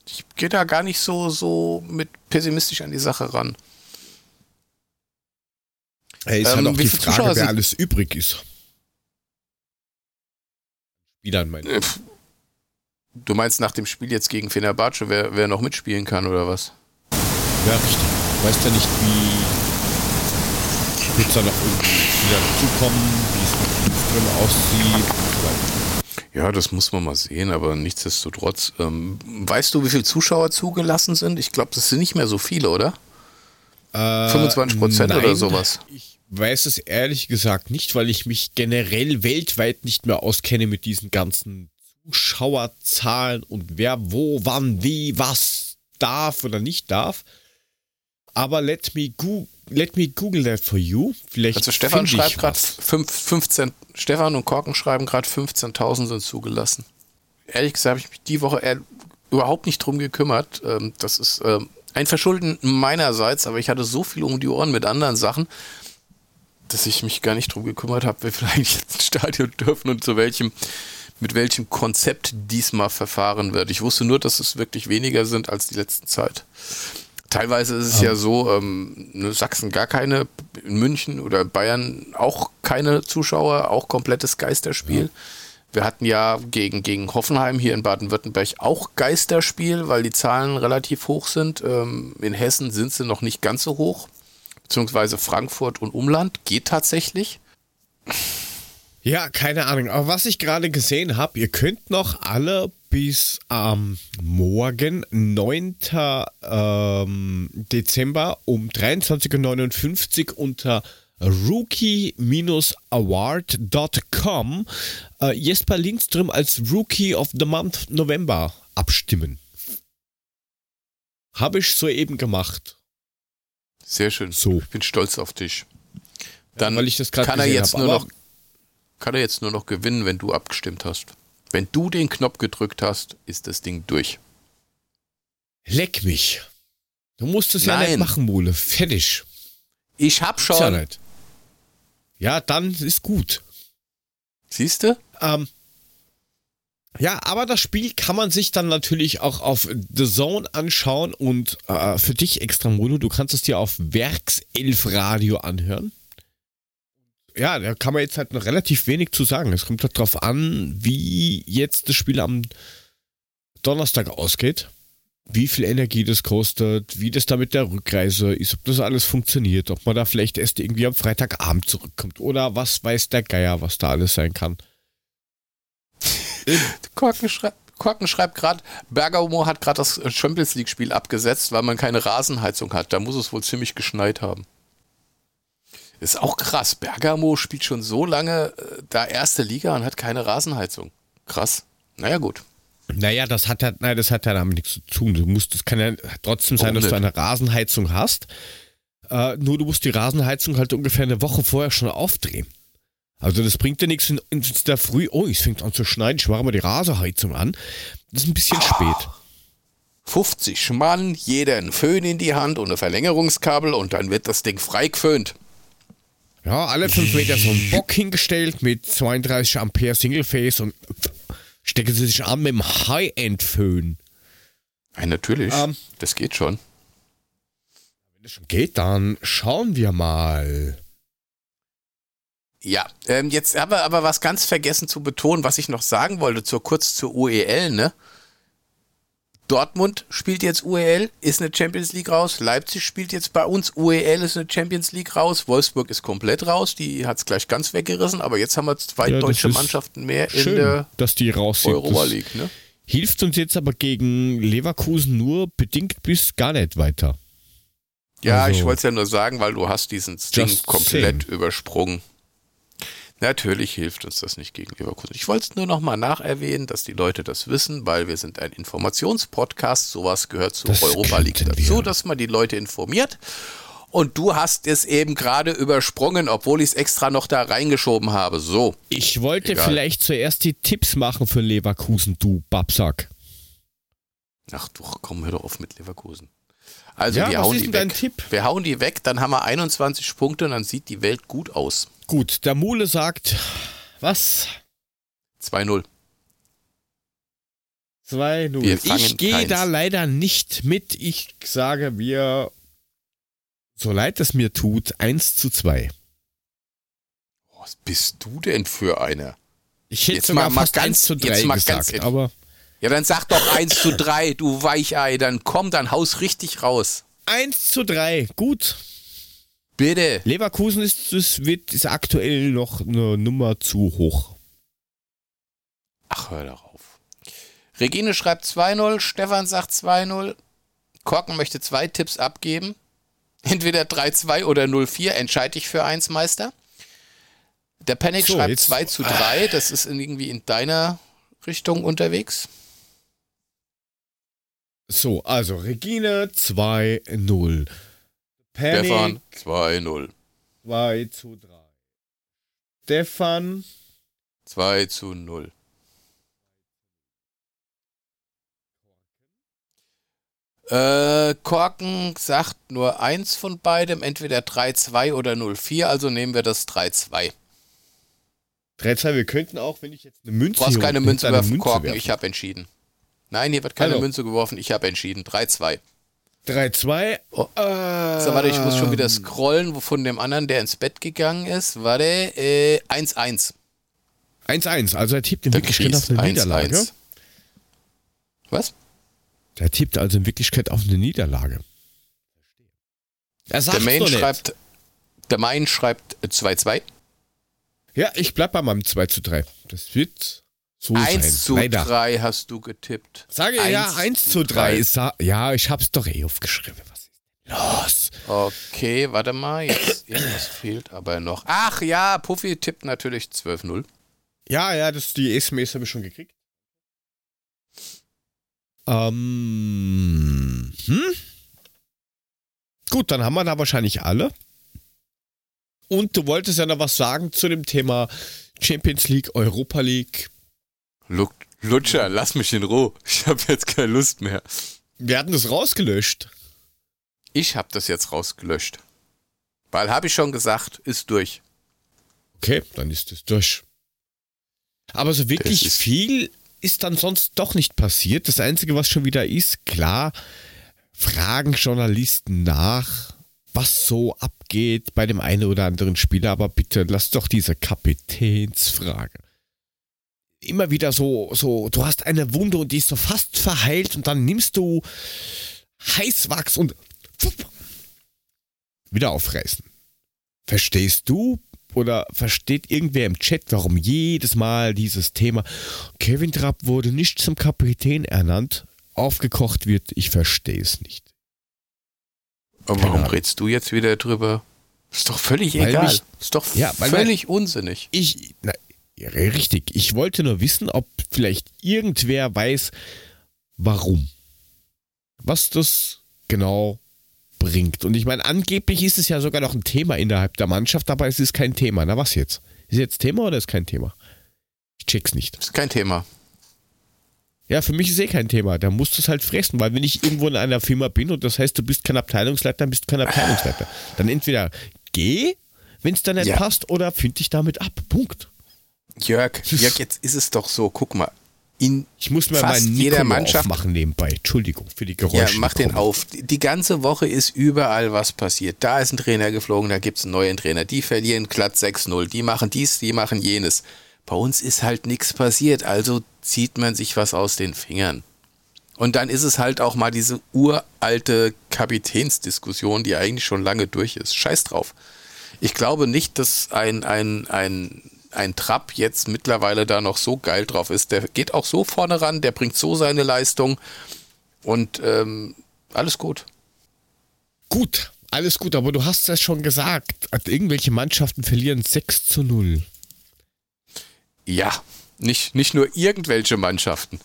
Ich gehe da gar nicht so, so mit pessimistisch an die Sache ran. Hey, ist halt ähm, halt auch die Frage, Zuschauer wer alles übrig ist. Spielern meine ich. Äh, du meinst nach dem Spiel jetzt gegen Fenerbahce, wer, wer noch mitspielen kann oder was? Ja, richtig. Weißt ja nicht, wie wird da noch irgendwie wieder dazukommen, wie es mit drin aussieht und so weiter. Ja, das muss man mal sehen, aber nichtsdestotrotz. Ähm, weißt du, wie viele Zuschauer zugelassen sind? Ich glaube, das sind nicht mehr so viele, oder? Äh, 25 Prozent oder sowas. Ich weiß es ehrlich gesagt nicht, weil ich mich generell weltweit nicht mehr auskenne mit diesen ganzen Zuschauerzahlen und wer wo, wann, wie, was darf oder nicht darf. Aber let me, go let me Google that for you. Vielleicht also Stefan schreibt gerade 15, Stefan und Korken schreiben gerade 15.000 sind zugelassen. Ehrlich gesagt habe ich mich die Woche überhaupt nicht drum gekümmert. Ähm, das ist ähm, ein Verschulden meinerseits, aber ich hatte so viel um die Ohren mit anderen Sachen, dass ich mich gar nicht drum gekümmert habe, wer vielleicht jetzt ins Stadion dürfen und zu welchem, mit welchem Konzept diesmal verfahren wird. Ich wusste nur, dass es wirklich weniger sind als die letzten Zeit. Teilweise ist es ja, ja so, ähm, ne, Sachsen gar keine, in München oder Bayern auch keine Zuschauer, auch komplettes Geisterspiel. Ja. Wir hatten ja gegen, gegen Hoffenheim hier in Baden-Württemberg auch Geisterspiel, weil die Zahlen relativ hoch sind. Ähm, in Hessen sind sie noch nicht ganz so hoch, beziehungsweise Frankfurt und Umland geht tatsächlich. Ja, keine Ahnung. Aber was ich gerade gesehen habe, ihr könnt noch alle bis am Morgen, 9. Ähm, Dezember um 23.59 Uhr unter rookie-award.com äh, Jesper Lindström als Rookie of the Month November abstimmen. Habe ich soeben gemacht. Sehr schön. So. Ich bin stolz auf dich. Dann ja, weil ich das kann er jetzt hab, nur noch kann er jetzt nur noch gewinnen, wenn du abgestimmt hast. Wenn du den Knopf gedrückt hast, ist das Ding durch. Leck mich. Du musst es ja nicht machen, Mule. Fertig. Ich hab schon. Ja. Ja, dann ist gut. Siehst du? Ähm, ja, aber das Spiel kann man sich dann natürlich auch auf The Zone anschauen und äh, für dich extra, Mono, du kannst es dir auf Werkself Radio anhören ja, da kann man jetzt halt noch relativ wenig zu sagen. Es kommt halt darauf an, wie jetzt das Spiel am Donnerstag ausgeht, wie viel Energie das kostet, wie das da mit der Rückreise ist, ob das alles funktioniert, ob man da vielleicht erst irgendwie am Freitagabend zurückkommt oder was weiß der Geier, was da alles sein kann. Korken, schrei Korken schreibt gerade, Bergamo hat gerade das Champions League-Spiel abgesetzt, weil man keine Rasenheizung hat. Da muss es wohl ziemlich geschneit haben. Ist auch krass. Bergamo spielt schon so lange äh, da erste Liga und hat keine Rasenheizung. Krass. Naja, gut. Naja, das hat ja, nein, das hat ja damit nichts zu tun. Du musst, es kann ja trotzdem sein, dass du eine Rasenheizung hast. Äh, nur du musst die Rasenheizung halt ungefähr eine Woche vorher schon aufdrehen. Also das bringt dir nichts in, in der Früh, oh, es fängt an zu schneiden, ich mache mal die Rasenheizung an. Das ist ein bisschen oh. spät. 50 Mann, jeder ein Föhn in die Hand und ein Verlängerungskabel und dann wird das Ding frei geföhnt. Ja, alle fünf Meter so ein Bock hingestellt mit 32 Ampere Singleface und stecken sie sich an mit dem High-End-Föhn. Ja, natürlich. Ähm, das geht schon. geht, dann schauen wir mal. Ja, ähm, jetzt haben wir aber was ganz vergessen zu betonen, was ich noch sagen wollte, zur, kurz zur UEL, ne? Dortmund spielt jetzt UEL, ist eine Champions League raus. Leipzig spielt jetzt bei uns UEL, ist eine Champions League raus. Wolfsburg ist komplett raus, die hat es gleich ganz weggerissen. Aber jetzt haben wir zwei ja, deutsche Mannschaften mehr schön, in der dass die raus sind. Europa League. Ne? Hilft uns jetzt aber gegen Leverkusen nur bedingt bis gar nicht weiter. Ja, also, ich wollte es ja nur sagen, weil du hast diesen Ding komplett same. übersprungen. Natürlich hilft uns das nicht gegen Leverkusen. Ich wollte es nur noch mal nacherwähnen, dass die Leute das wissen, weil wir sind ein Informationspodcast. Sowas gehört zur das Europa League dazu, wir. dass man die Leute informiert. Und du hast es eben gerade übersprungen, obwohl ich es extra noch da reingeschoben habe. So. Ich wollte Egal. vielleicht zuerst die Tipps machen für Leverkusen, du Babsack. Ach du, komm, hör doch auf mit Leverkusen. Also ja, wir hauen die weg. Tipp? Wir hauen die weg, dann haben wir 21 Punkte und dann sieht die Welt gut aus. Gut, der Mule sagt, was? 2-0. 2-0. Ich gehe da leider nicht mit. Ich sage mir, so leid es mir tut, 1 zu 2. Was bist du denn für einer? Ich hätte jetzt sogar mal, fast mal ganz, 1 zu 3 mal gesagt, ganz, aber... Ja, dann sag doch 1 zu 3, du Weichei. Dann komm, dann haus richtig raus. 1 zu 3, gut. Bitte. Leverkusen ist, ist, wird, ist aktuell noch eine Nummer zu hoch. Ach, hör darauf. Regine schreibt 2-0, Stefan sagt 2-0. Korken möchte zwei Tipps abgeben. Entweder 3-2 oder 0-4. Entscheide ich für eins, Meister. Der Panic so, schreibt jetzt. 2 zu 3. Das ist irgendwie in deiner Richtung unterwegs. So, also Regine 2-0. Panic. Stefan 2-0. 2 zu 3. Stefan 2 zu 0. Äh, Korken sagt nur eins von beidem, entweder 3-2 oder 0-4, also nehmen wir das 3-2. 3-2, wir könnten auch, wenn ich jetzt eine Münze. Du brauchst keine Münze werfen, Korken, werfen. ich habe entschieden. Nein, hier wird keine Hallo. Münze geworfen, ich habe entschieden. 3-2. 3-2. Oh. Äh, so, warte, ich muss schon wieder scrollen, von dem anderen, der ins Bett gegangen ist. Warte, 1-1. Äh, 1-1, also er tippt in Wirklichkeit auf eine 1 -1. Niederlage. Was? Der tippt also in Wirklichkeit auf eine Niederlage. Er sagt der Main schreibt, der Main schreibt 2-2. Ja, ich bleib bei meinem 2 zu 3. Das wird so 1 sein. zu Leider. 3 hast du getippt. Sage 1 ja, 1 zu 3 ist Ja, ich hab's doch eh aufgeschrieben. Was ist los? Okay, warte mal. Jetzt irgendwas fehlt aber noch. Ach ja, Puffy tippt natürlich 12-0. Ja, ja, das, die SMS habe ich schon gekriegt. Ähm, hm? Gut, dann haben wir da wahrscheinlich alle. Und du wolltest ja noch was sagen zu dem Thema Champions League, Europa League. Lutscher, lass mich in Ruhe. Ich habe jetzt keine Lust mehr. Wir hatten das rausgelöscht. Ich habe das jetzt rausgelöscht. Weil, habe ich schon gesagt, ist durch. Okay, dann ist es durch. Aber so wirklich ist viel ist dann sonst doch nicht passiert. Das Einzige, was schon wieder ist, klar, fragen Journalisten nach, was so abgeht bei dem einen oder anderen Spieler, aber bitte lass doch diese Kapitänsfrage immer wieder so, so, du hast eine Wunde und die ist so fast verheilt und dann nimmst du Heißwachs und pfupp, wieder aufreißen. Verstehst du oder versteht irgendwer im Chat, warum jedes Mal dieses Thema Kevin Trapp wurde nicht zum Kapitän ernannt, aufgekocht wird? Ich verstehe es nicht. Aber warum redest du jetzt wieder drüber? Ist doch völlig weil egal. Mich, ist doch ja, völlig unsinnig. Ich, na, ja, richtig. Ich wollte nur wissen, ob vielleicht irgendwer weiß, warum. Was das genau bringt. Und ich meine, angeblich ist es ja sogar noch ein Thema innerhalb der Mannschaft, aber es ist kein Thema. Na was jetzt? Ist jetzt Thema oder ist kein Thema? Ich check's nicht. Ist kein Thema. Ja, für mich ist eh kein Thema. Da musst du es halt fressen, weil wenn ich irgendwo in einer Firma bin und das heißt, du bist kein Abteilungsleiter, dann bist du kein Abteilungsleiter. Dann entweder geh, wenn es dann nicht ja. passt, oder find dich damit ab. Punkt. Jörg, Jörg, jetzt ist es doch so, guck mal. in ich muss mir fast jeder Mannschaft machen nebenbei. Entschuldigung für die Geräusche. Ja, mach den auf. Die ganze Woche ist überall was passiert. Da ist ein Trainer geflogen, da gibt es einen neuen Trainer. Die verlieren glatt 6-0. Die machen dies, die machen jenes. Bei uns ist halt nichts passiert, also zieht man sich was aus den Fingern. Und dann ist es halt auch mal diese uralte Kapitänsdiskussion, die eigentlich schon lange durch ist. Scheiß drauf. Ich glaube nicht, dass ein, ein, ein ein Trapp jetzt mittlerweile da noch so geil drauf ist. Der geht auch so vorne ran, der bringt so seine Leistung und ähm, alles gut. Gut, alles gut, aber du hast es schon gesagt, irgendwelche Mannschaften verlieren 6 zu 0. Ja, nicht, nicht nur irgendwelche Mannschaften.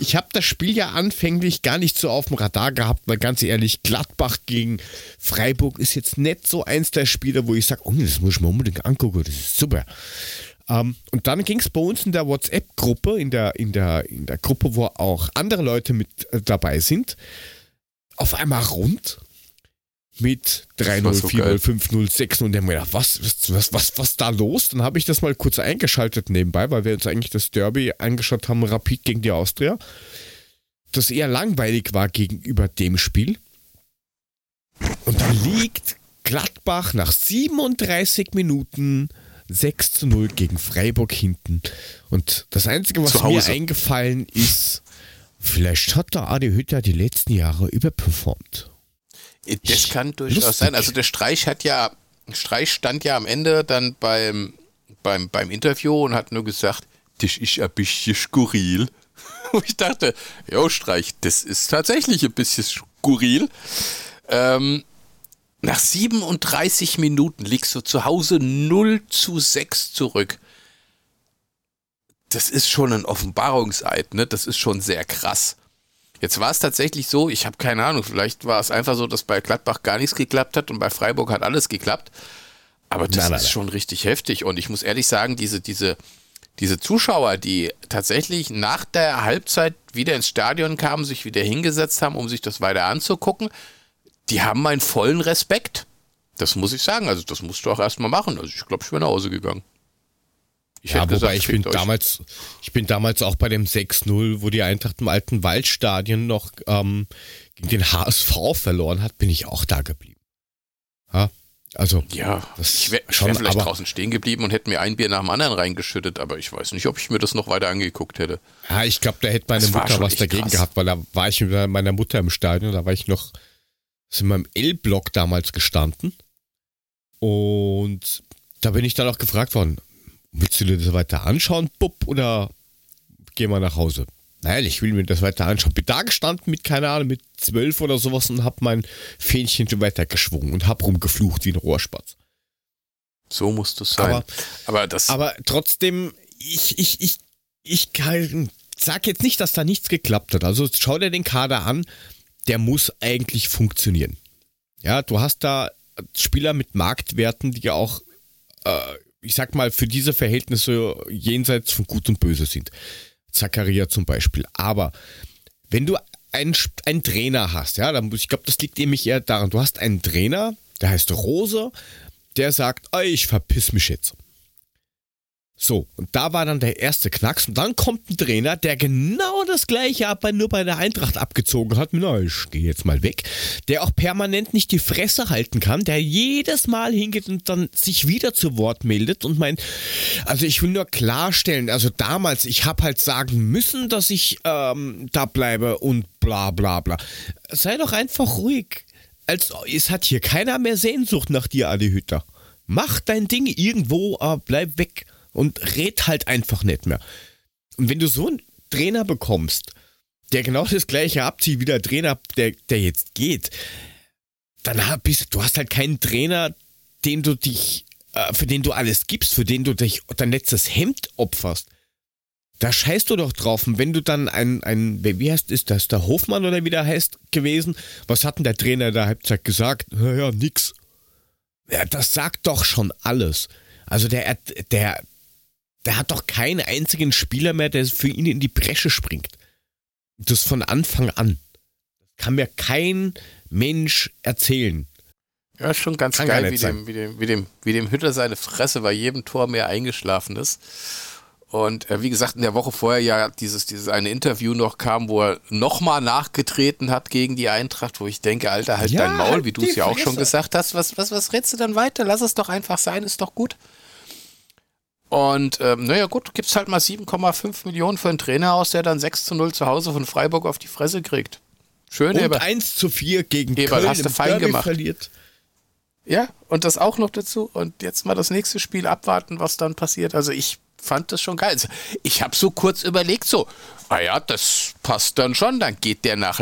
Ich habe das Spiel ja anfänglich gar nicht so auf dem Radar gehabt, weil ganz ehrlich, Gladbach gegen Freiburg ist jetzt nicht so eins der Spiele, wo ich sage, oh, das muss ich mir unbedingt angucken, das ist super. Ähm, und dann ging es bei uns in der WhatsApp-Gruppe, in der, in, der, in der Gruppe, wo auch andere Leute mit äh, dabei sind, auf einmal rund mit 3-0, so 4-0, 5-0, 6-0 und der mir gedacht, was, was, was, was, was da los? Dann habe ich das mal kurz eingeschaltet nebenbei, weil wir uns eigentlich das Derby angeschaut haben, Rapid gegen die Austria. Das eher langweilig war gegenüber dem Spiel. Und dann liegt Gladbach nach 37 Minuten 6 zu 0 gegen Freiburg hinten. Und das Einzige, was mir eingefallen ist, vielleicht hat der Adi Hütter die letzten Jahre überperformt. Das kann durchaus lustig. sein. Also der Streich hat ja, Streich stand ja am Ende dann beim, beim, beim Interview und hat nur gesagt, das ist ein bisschen skurril. Und ich dachte, jo Streich, das ist tatsächlich ein bisschen skurril. Ähm, nach 37 Minuten liegst du zu Hause 0 zu 6 zurück. Das ist schon ein Offenbarungseid, ne? Das ist schon sehr krass. Jetzt war es tatsächlich so, ich habe keine Ahnung, vielleicht war es einfach so, dass bei Gladbach gar nichts geklappt hat und bei Freiburg hat alles geklappt. Aber das nein, nein, ist schon richtig heftig. Und ich muss ehrlich sagen, diese, diese, diese Zuschauer, die tatsächlich nach der Halbzeit wieder ins Stadion kamen, sich wieder hingesetzt haben, um sich das weiter anzugucken, die haben meinen vollen Respekt. Das muss ich sagen. Also, das musst du auch erstmal machen. Also, ich glaube, ich bin nach Hause gegangen. Ich ja, wobei gesagt, ich bin damals, ich bin damals auch bei dem 6-0, wo die Eintracht im alten Waldstadion noch ähm, gegen den HSV verloren hat, bin ich auch da geblieben. Ja, also. Ja, ich wäre wär vielleicht aber, draußen stehen geblieben und hätte mir ein Bier nach dem anderen reingeschüttet, aber ich weiß nicht, ob ich mir das noch weiter angeguckt hätte. Ja, ich glaube, da hätte meine das Mutter was dagegen krass. gehabt, weil da war ich mit meiner Mutter im Stadion, da war ich noch in meinem L-Block damals gestanden. Und da bin ich dann auch gefragt worden, willst du dir das weiter anschauen, Bub, oder geh mal nach Hause? Nein, ich will mir das weiter anschauen. Bin da gestanden mit, keine Ahnung, mit zwölf oder sowas und hab mein Fähnchen weiter geschwungen und hab rumgeflucht wie ein Rohrspatz. So muss das sein. Aber, aber, das aber trotzdem, ich, ich, ich, ich sag jetzt nicht, dass da nichts geklappt hat. Also schau dir den Kader an, der muss eigentlich funktionieren. Ja, du hast da Spieler mit Marktwerten, die ja auch äh, ich sag mal, für diese Verhältnisse jenseits von Gut und Böse sind. Zakaria zum Beispiel. Aber wenn du einen, einen Trainer hast, ja, dann, ich glaube, das liegt nämlich eher daran, du hast einen Trainer, der heißt Rose, der sagt, ich verpiss mich jetzt. So, und da war dann der erste Knacks. Und dann kommt ein Trainer, der genau das gleiche aber nur bei der Eintracht abgezogen hat. Na, ich gehe jetzt mal weg. Der auch permanent nicht die Fresse halten kann, der jedes Mal hingeht und dann sich wieder zu Wort meldet und meint, also ich will nur klarstellen, also damals, ich habe halt sagen müssen, dass ich ähm, da bleibe und bla bla bla. Sei doch einfach ruhig. Als, es hat hier keiner mehr Sehnsucht nach dir, Adi Hütter. Mach dein Ding irgendwo, aber bleib weg und red halt einfach nicht mehr. Und wenn du so einen Trainer bekommst, der genau das gleiche abzieht wie der Trainer, der, der jetzt geht, dann bist du hast halt keinen Trainer, den du dich, äh, für den du alles gibst, für den du dich dein letztes Hemd opferst. Da scheißt du doch drauf. Und wenn du dann ein, ein, wie heißt, ist das der Hofmann oder wie der heißt gewesen? Was hat denn der Trainer der Halbzeit gesagt? Naja, nix. Ja, das sagt doch schon alles. Also der, der, der hat doch keinen einzigen Spieler mehr, der für ihn in die Bresche springt. Das von Anfang an. Kann mir kein Mensch erzählen. Ja, schon ganz kann geil, wie dem, wie, dem, wie, dem, wie dem Hütter seine Fresse bei jedem Tor mehr eingeschlafen ist. Und äh, wie gesagt, in der Woche vorher ja dieses, dieses eine Interview noch kam, wo er nochmal nachgetreten hat gegen die Eintracht, wo ich denke, Alter, halt ja, dein Maul, halt wie du es ja auch schon gesagt hast. Was, was, was redst du dann weiter? Lass es doch einfach sein, ist doch gut. Und ähm, naja, gut, gibt's halt mal 7,5 Millionen für einen Trainer aus, der dann 6 zu 0 zu Hause von Freiburg auf die Fresse kriegt. Schön, Und Eber. 1 zu 4 gegen Eberl, Köln hast du fein Derby gemacht. verliert. Ja, und das auch noch dazu. Und jetzt mal das nächste Spiel abwarten, was dann passiert. Also ich fand das schon geil. Also ich habe so kurz überlegt, so, ah ja, das passt dann schon. Dann geht der nach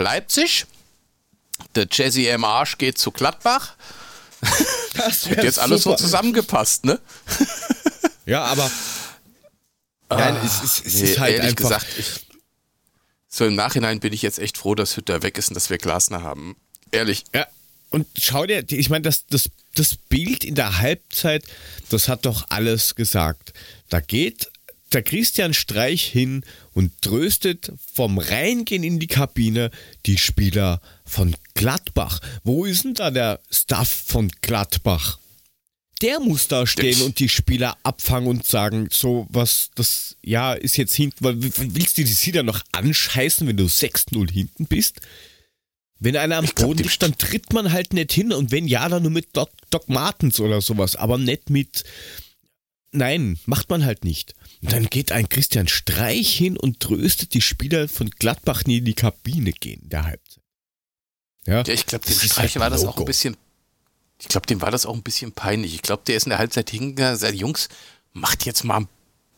Der Jesse M. Arsch geht zu Gladbach. Das wird jetzt alles super. so zusammengepasst, ne? Ja, aber Nein, es, es, es nee, ist halt ehrlich einfach. Gesagt, ich, so im Nachhinein bin ich jetzt echt froh, dass Hütter weg ist und dass wir Glasner haben. Ehrlich. Ja, und schau dir, ich meine, das, das, das Bild in der Halbzeit, das hat doch alles gesagt. Da geht der Christian Streich hin und tröstet vom Reingehen in die Kabine die Spieler von Gladbach. Wo ist denn da der Staff von Gladbach? Der muss da stehen und die Spieler abfangen und sagen, so was, das, ja, ist jetzt hinten, willst du die sie dann noch anscheißen, wenn du 6-0 hinten bist? Wenn einer am ich Boden liegt, dann tritt man halt nicht hin und wenn ja, dann nur mit Doc, Doc Martens oder sowas, aber nicht mit, nein, macht man halt nicht. Und dann geht ein Christian Streich hin und tröstet die Spieler von Gladbach, die in die Kabine gehen, der Halbzeit. Ja, ja ich glaube, dem Streich halt war das auch ein bisschen, ich glaube, dem war das auch ein bisschen peinlich. Ich glaube, der ist in der Halbzeit hingegangen und sagt, Jungs, macht jetzt mal ein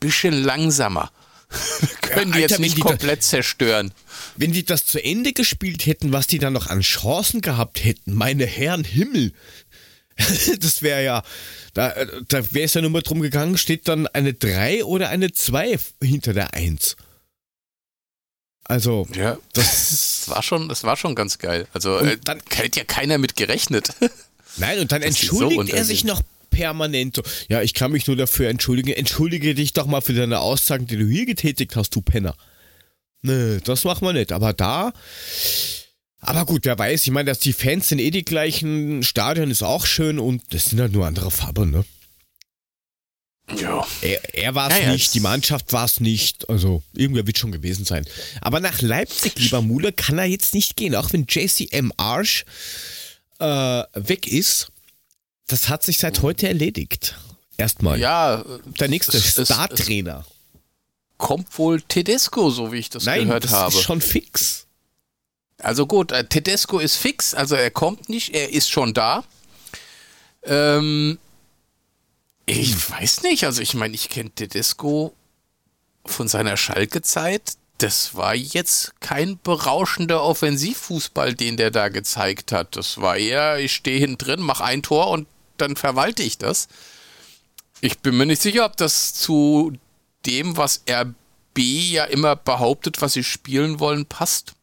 bisschen langsamer. können die Alter, jetzt nicht komplett da, zerstören. Wenn die das zu Ende gespielt hätten, was die dann noch an Chancen gehabt hätten, meine Herren Himmel. das wäre ja, da, da wäre es ja nur mal drum gegangen, steht dann eine 3 oder eine 2 hinter der 1. Also, ja, das, das, war schon, das war schon ganz geil. Also, äh, dann hätte ja keiner mit gerechnet. Nein, und dann entschuldigt so er sich noch permanent so, ja, ich kann mich nur dafür entschuldigen. Entschuldige dich doch mal für deine Aussagen, die du hier getätigt hast, du Penner. Nö, das machen wir nicht. Aber da, aber gut, wer weiß, ich meine, dass die Fans sind eh die gleichen, Stadion ist auch schön und das sind halt nur andere Farben, ne? Ja. Er, er war es ja, nicht, die Mannschaft war es nicht. Also, irgendwer wird schon gewesen sein. Aber nach Leipzig, lieber Mule, kann er jetzt nicht gehen. Auch wenn JCM Arsch äh, weg ist, das hat sich seit heute erledigt. Erstmal. Ja. Der nächste Startrainer. Kommt wohl Tedesco, so wie ich das Nein, gehört das habe. Ist schon fix. Also gut, äh, Tedesco ist fix, also er kommt nicht, er ist schon da. Ähm, ich weiß nicht, also ich meine, ich kenne Tedesco von seiner Schalke-Zeit das war jetzt kein berauschender Offensivfußball, den der da gezeigt hat. Das war eher, ich stehe hinten drin, mache ein Tor und dann verwalte ich das. Ich bin mir nicht sicher, ob das zu dem, was RB ja immer behauptet, was sie spielen wollen, passt.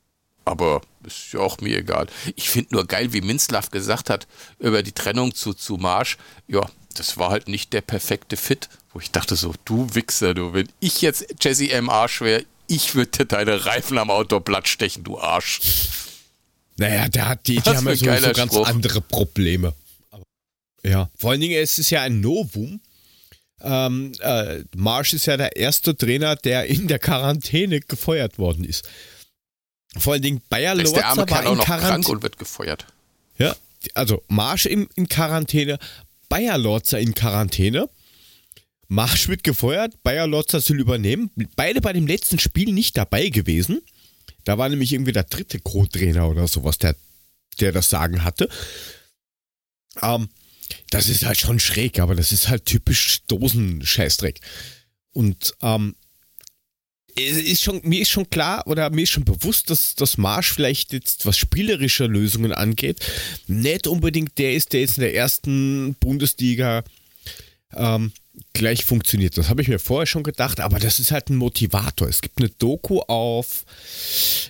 Aber ist ja auch mir egal. Ich finde nur geil, wie Minzlaff gesagt hat über die Trennung zu, zu Marsch. Ja, das war halt nicht der perfekte Fit. Wo ich dachte so, du Wichser, du, wenn ich jetzt Jesse M. Arsch wäre, ich würde deine Reifen am Auto platt stechen, du Arsch. Naja, der hat die, die haben ja sowieso ganz Spruch. andere Probleme. Ja, vor allen Dingen, es ist ja ein Novum. Ähm, äh, Marsch ist ja der erste Trainer, der in der Quarantäne gefeuert worden ist. Vor allen Dingen Bayer arme war in Quarantäne und wird gefeuert. Ja, also Marsch in, in Quarantäne, Bayer Lorzer in Quarantäne. Marsch wird gefeuert, Bayer Lorzer soll übernehmen. Beide bei dem letzten Spiel nicht dabei gewesen. Da war nämlich irgendwie der dritte Co-Trainer oder sowas, der, der das Sagen hatte. Ähm, das ist halt schon schräg, aber das ist halt typisch Dosenscheißdreck. Und ähm, ist schon, mir ist schon klar oder mir ist schon bewusst, dass das Marsch vielleicht jetzt, was spielerische Lösungen angeht, nicht unbedingt der ist, der jetzt in der ersten Bundesliga ähm, gleich funktioniert. Das habe ich mir vorher schon gedacht, aber das ist halt ein Motivator. Es gibt eine Doku auf,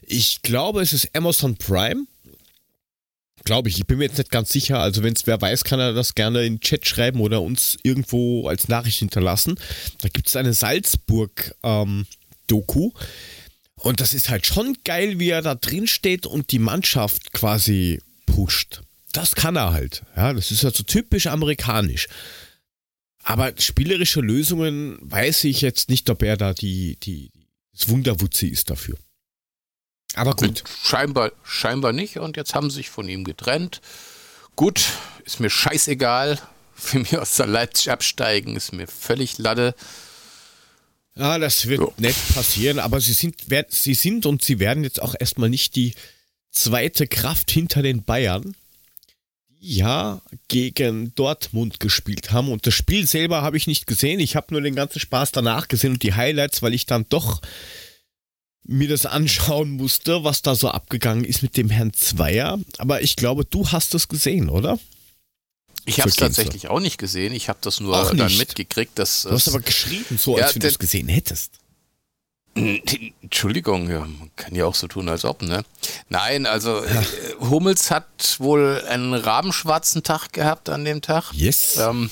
ich glaube, es ist Amazon Prime Glaube ich. Ich bin mir jetzt nicht ganz sicher. Also, wenn es wer weiß, kann er das gerne in den Chat schreiben oder uns irgendwo als Nachricht hinterlassen. Da gibt es eine Salzburg-Doku. Ähm, und das ist halt schon geil, wie er da drin steht und die Mannschaft quasi pusht. Das kann er halt. Ja, das ist halt so typisch amerikanisch. Aber spielerische Lösungen weiß ich jetzt nicht, ob er da die, die, das Wunderwutzi ist dafür. Aber gut. Scheinbar, scheinbar nicht und jetzt haben sie sich von ihm getrennt. Gut, ist mir scheißegal. Für mich aus der Leipzig absteigen ist mir völlig Lade. Ja, das wird so. nicht passieren, aber sie sind, sie sind und sie werden jetzt auch erstmal nicht die zweite Kraft hinter den Bayern ja gegen Dortmund gespielt haben. Und das Spiel selber habe ich nicht gesehen. Ich habe nur den ganzen Spaß danach gesehen und die Highlights, weil ich dann doch mir das anschauen musste, was da so abgegangen ist mit dem Herrn Zweier. Aber ich glaube, du hast es gesehen, oder? Ich habe es tatsächlich auch nicht gesehen. Ich habe das nur dann mitgekriegt. Dass du hast aber geschrieben, so als ja, du es gesehen hättest. Entschuldigung, ja, man kann ja auch so tun, als ob, ne? Nein, also ja. Äh, Hummels hat wohl einen rabenschwarzen Tag gehabt an dem Tag. Yes. Ähm,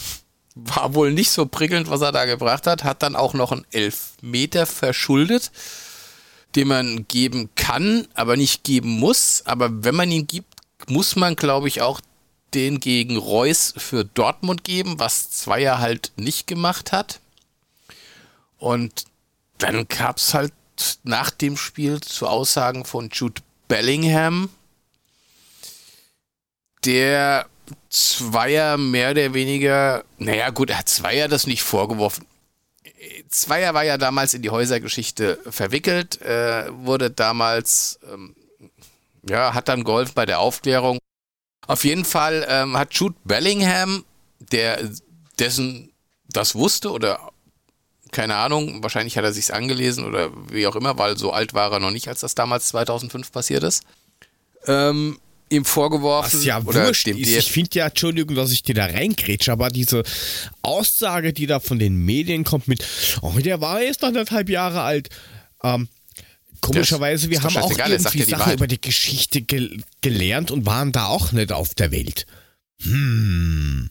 war wohl nicht so prickelnd, was er da gebracht hat. Hat dann auch noch einen Elfmeter verschuldet, den man geben kann, aber nicht geben muss. Aber wenn man ihn gibt, muss man, glaube ich, auch den gegen Reus für Dortmund geben, was Zweier halt nicht gemacht hat. Und dann gab es halt nach dem Spiel zu Aussagen von Jude Bellingham, der Zweier mehr oder weniger, naja gut, er hat Zweier das nicht vorgeworfen. Zweier war ja damals in die Häusergeschichte verwickelt, äh, wurde damals, ähm, ja, hat dann geholfen bei der Aufklärung. Auf jeden Fall ähm, hat Jude Bellingham, der dessen das wusste oder keine Ahnung, wahrscheinlich hat er sich's angelesen oder wie auch immer, weil so alt war er noch nicht, als das damals 2005 passiert ist. Ähm, ihm vorgeworfen. Was ja oder wurscht ist. Ich finde ja, Entschuldigung, dass ich dir da reingrätsche, aber diese Aussage, die da von den Medien kommt mit, oh, der war erst anderthalb Jahre alt. Ähm, komischerweise, wir haben auch irgendwie Sachen über die Geschichte ge gelernt und waren da auch nicht auf der Welt. Hm.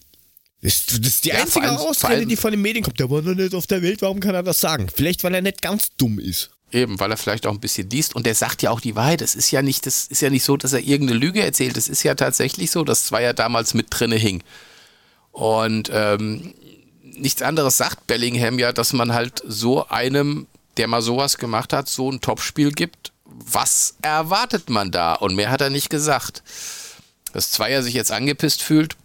Das, das ist die ja, einzige allem, Ausrede, die von den Medien kommt. Der war noch nicht auf der Welt, warum kann er das sagen? Vielleicht, weil er nicht ganz dumm ist. Eben, weil er vielleicht auch ein bisschen liest und der sagt ja auch die Wahrheit. Es ist ja nicht, das ist ja nicht so, dass er irgendeine Lüge erzählt. Es ist ja tatsächlich so, dass zwei ja damals mit drinne hing. Und ähm, nichts anderes sagt Bellingham ja, dass man halt so einem, der mal sowas gemacht hat, so ein Topspiel gibt. Was erwartet man da? Und mehr hat er nicht gesagt. Dass Zweier sich jetzt angepisst fühlt,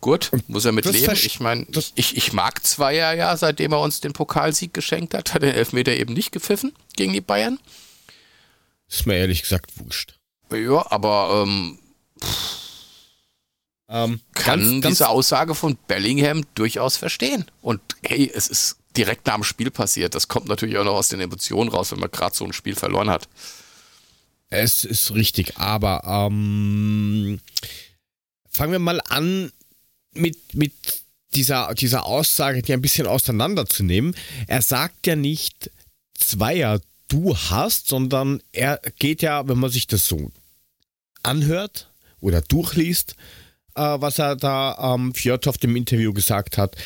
Gut, muss er mit leben. Ich meine, ich, ich mag Zweier ja, seitdem er uns den Pokalsieg geschenkt hat, hat den Elfmeter eben nicht gepfiffen gegen die Bayern. Ist mir ehrlich gesagt wurscht. Ja, aber ähm, ähm, kann ganz, ganz diese Aussage von Bellingham durchaus verstehen. Und hey, es ist direkt nach dem Spiel passiert. Das kommt natürlich auch noch aus den Emotionen raus, wenn man gerade so ein Spiel verloren hat. Es ist richtig, aber ähm, fangen wir mal an mit, mit dieser, dieser Aussage, die ein bisschen auseinanderzunehmen. Er sagt ja nicht Zweier, du hast, sondern er geht ja, wenn man sich das so anhört oder durchliest, äh, was er da ähm, Fjordhoff im Interview gesagt hat,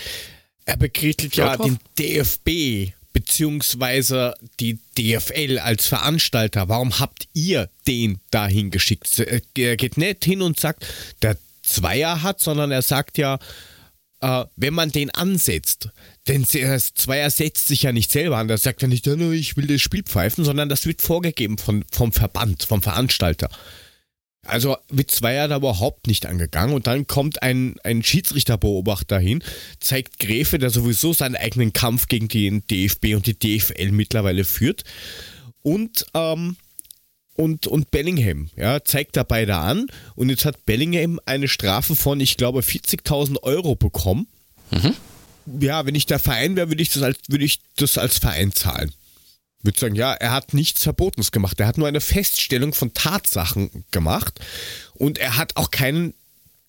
er bekrittelt ja den DFB beziehungsweise die DFL als Veranstalter. Warum habt ihr den dahin geschickt? Er geht nicht hin und sagt, der Zweier hat, sondern er sagt ja, äh, wenn man den ansetzt, denn der Zweier setzt sich ja nicht selber an, der sagt ja nicht, ich will das Spiel pfeifen, sondern das wird vorgegeben von, vom Verband, vom Veranstalter. Also wird Zweier da überhaupt nicht angegangen. Und dann kommt ein, ein Schiedsrichterbeobachter hin, zeigt Gräfe, der sowieso seinen eigenen Kampf gegen den DFB und die DFL mittlerweile führt. Und ähm, und, und Bellingham, ja, zeigt da beide an und jetzt hat Bellingham eine Strafe von, ich glaube, 40.000 Euro bekommen. Mhm. Ja, wenn ich der Verein wäre, würde ich das als, würde ich das als Verein zahlen. Ich würde sagen, ja, er hat nichts Verbotenes gemacht. Er hat nur eine Feststellung von Tatsachen gemacht und er hat auch keinen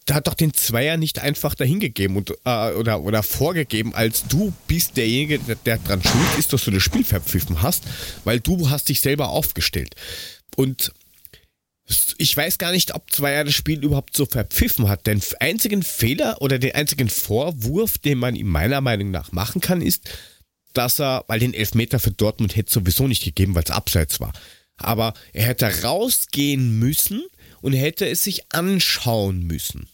der hat doch den Zweier nicht einfach dahingegeben und, äh, oder, oder vorgegeben, als du bist derjenige, der, der dran schuld ist, dass du das Spiel verpfiffen hast, weil du hast dich selber aufgestellt. Und ich weiß gar nicht, ob Zweier das Spiel überhaupt so verpfiffen hat. Den einzigen Fehler oder den einzigen Vorwurf, den man ihm meiner Meinung nach machen kann, ist, dass er, weil den Elfmeter für Dortmund hätte sowieso nicht gegeben, weil es abseits war. Aber er hätte rausgehen müssen und hätte es sich anschauen müssen.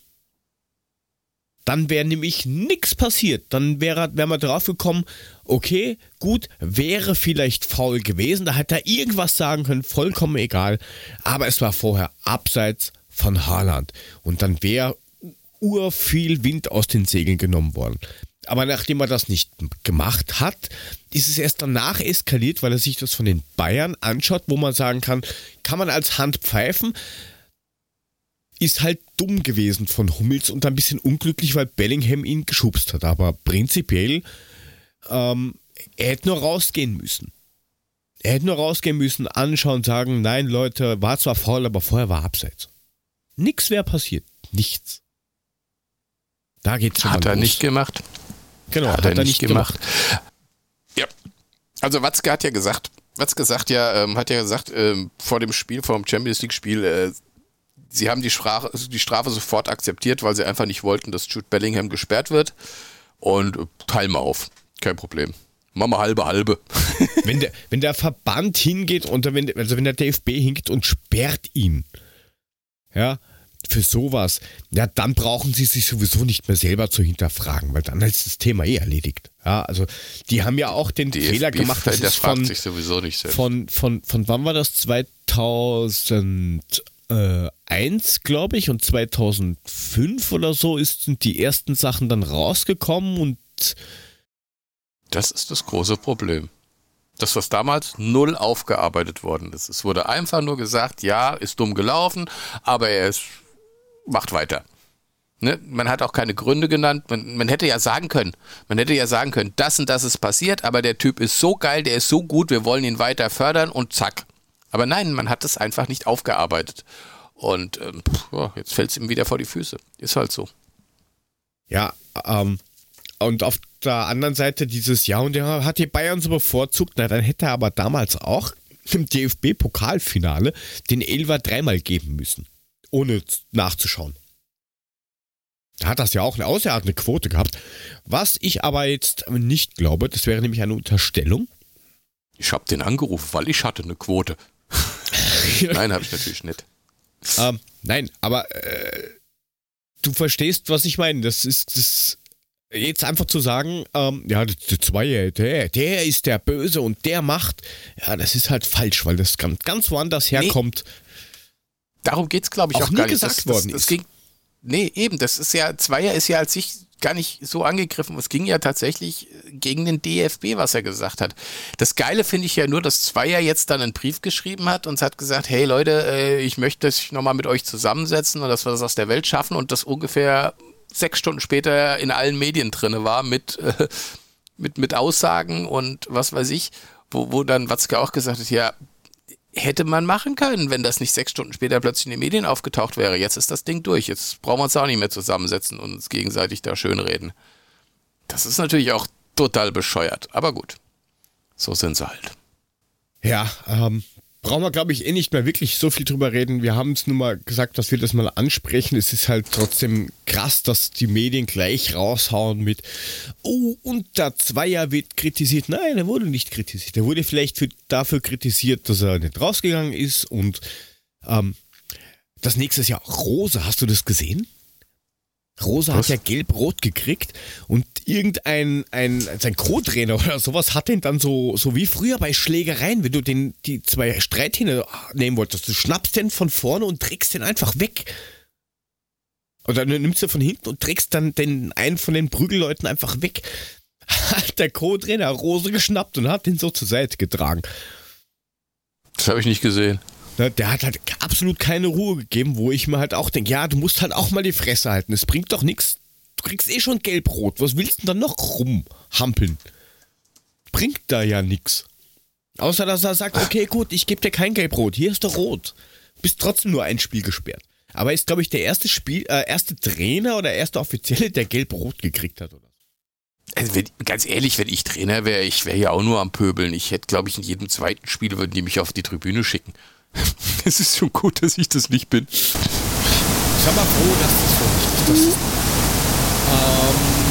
Dann wäre nämlich nichts passiert. Dann wäre wär man drauf gekommen, okay, gut, wäre vielleicht faul gewesen. Da hätte er irgendwas sagen können, vollkommen egal. Aber es war vorher abseits von Haaland. Und dann wäre urviel Wind aus den Segeln genommen worden. Aber nachdem er das nicht gemacht hat, ist es erst danach eskaliert, weil er sich das von den Bayern anschaut, wo man sagen kann, kann man als Hand pfeifen, ist halt dumm gewesen von Hummels und ein bisschen unglücklich, weil Bellingham ihn geschubst hat. Aber prinzipiell, ähm, er hätte nur rausgehen müssen. Er hätte nur rausgehen müssen, anschauen, sagen, nein Leute, war zwar faul, aber vorher war abseits. Nichts wäre passiert. Nichts. Da geht's schon Hat er los. nicht gemacht. Genau, hat, hat er, er, nicht gemacht. gemacht. Ja. Also Watzke hat ja gesagt, Watzke sagt ja, ähm, hat ja gesagt, ähm, vor dem Spiel, vor dem Champions League-Spiel, äh, sie haben die, Sprache, die Strafe sofort akzeptiert, weil sie einfach nicht wollten, dass Jude Bellingham gesperrt wird. Und äh, teilen wir auf. Kein Problem. Machen wir halbe halbe. wenn, der, wenn der Verband hingeht und wenn, also wenn der DFB hingeht und sperrt ihn, ja, für sowas, ja, dann brauchen sie sich sowieso nicht mehr selber zu hinterfragen, weil dann ist das Thema eh erledigt. Ja, also die haben ja auch den DFB Fehler gemacht, das ist von, sich sowieso nicht selbst. Von, von, von wann war das? 2001, glaube ich, und 2005 oder so ist, sind die ersten Sachen dann rausgekommen und das ist das große Problem das, was damals null aufgearbeitet worden ist. Es wurde einfach nur gesagt, ja, ist dumm gelaufen, aber er ist macht weiter. Ne? Man hat auch keine Gründe genannt. Man, man, hätte ja sagen können, man hätte ja sagen können, das und das ist passiert, aber der Typ ist so geil, der ist so gut, wir wollen ihn weiter fördern und zack. Aber nein, man hat es einfach nicht aufgearbeitet. Und ähm, pff, jetzt fällt es ihm wieder vor die Füße. Ist halt so. Ja, ähm, und auf der anderen Seite dieses Jahr, und er hat die Bayern so bevorzugt, na, dann hätte er aber damals auch im DFB-Pokalfinale den Elver dreimal geben müssen ohne nachzuschauen. Da hat das ja auch eine außerordentliche Quote gehabt. Was ich aber jetzt nicht glaube, das wäre nämlich eine Unterstellung. Ich habe den angerufen, weil ich hatte eine Quote. nein, habe ich natürlich nicht. Ähm, nein, aber äh, du verstehst, was ich meine. Das ist das jetzt einfach zu sagen, ähm, ja, der Zweier, der, der ist der Böse und der macht, ja, das ist halt falsch, weil das ganz, ganz woanders herkommt. Nee, Darum geht es, glaube ich, auch, auch gar nicht. gesagt das, worden das, das, ging, Nee, eben, das ist ja, Zweier ist ja als sich gar nicht so angegriffen. Es ging ja tatsächlich gegen den DFB, was er gesagt hat. Das Geile finde ich ja nur, dass Zweier jetzt dann einen Brief geschrieben hat und hat gesagt, hey Leute, äh, ich möchte sich nochmal mit euch zusammensetzen und dass wir das aus der Welt schaffen und das ungefähr sechs Stunden später in allen Medien drin war mit, äh, mit, mit Aussagen und was weiß ich, wo, wo dann Watzke auch gesagt hat, ja, hätte man machen können, wenn das nicht sechs Stunden später plötzlich in den Medien aufgetaucht wäre. Jetzt ist das Ding durch. Jetzt brauchen wir uns auch nicht mehr zusammensetzen und uns gegenseitig da schönreden. Das ist natürlich auch total bescheuert. Aber gut, so sind sie halt. Ja, ähm, brauchen wir, glaube ich, eh nicht mehr wirklich so viel drüber reden. Wir haben es nur mal gesagt, dass wir das mal ansprechen. Es ist halt trotzdem krass, dass die Medien gleich raushauen mit, oh, und der Zweier wird kritisiert. Nein, er wurde nicht kritisiert. Er wurde vielleicht für, dafür kritisiert, dass er nicht rausgegangen ist. Und ähm, das nächste ist ja Rose. Hast du das gesehen? Rosa Was? hat ja gelb-rot gekriegt und irgendein ein, sein Co-Trainer oder sowas hat ihn dann so, so wie früher bei Schlägereien, wenn du den, die zwei Streithähne nehmen wolltest, du schnappst den von vorne und trägst den einfach weg. Oder du nimmst du von hinten und trägst dann den einen von den Prügelleuten einfach weg. Hat der Co-Trainer Rose geschnappt und hat den so zur Seite getragen. Das habe ich nicht gesehen. Ne, der hat halt absolut keine Ruhe gegeben, wo ich mir halt auch denke, ja, du musst halt auch mal die Fresse halten. Es bringt doch nichts. Du kriegst eh schon gelb-rot. Was willst du denn dann noch rumhampeln? Bringt da ja nichts. Außer, dass er sagt, okay, gut, ich gebe dir kein gelb-rot. Hier ist der rot. Bist trotzdem nur ein Spiel gesperrt. Aber ist, glaube ich, der erste Spiel, äh, erste Trainer oder erste Offizielle, der gelb-rot gekriegt hat, oder? Also wenn, ganz ehrlich, wenn ich Trainer wäre, ich wäre ja auch nur am Pöbeln. Ich hätte, glaube ich, in jedem zweiten Spiel würden die mich auf die Tribüne schicken. es ist schon gut, dass ich das nicht bin. Ich bin mal froh, dass das so nicht ist. Ähm,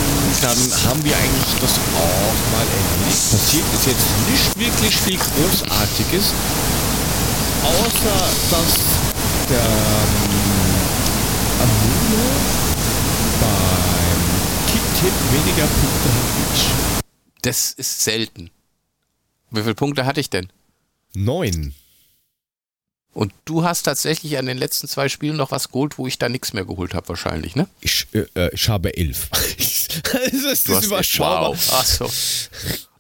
dann haben wir eigentlich das auch mal erledigt. Passiert ist jetzt nicht wirklich viel Großartiges, außer dass der ähm, Amune beim Tipp weniger Punkte hat wie ich. Das ist selten. Wie viele Punkte hatte ich denn? Neun. Und du hast tatsächlich an den letzten zwei Spielen noch was geholt, wo ich da nichts mehr geholt habe, wahrscheinlich, ne? Ich, äh, äh ich habe elf. das ist du überschaubar. Wow. Ach so.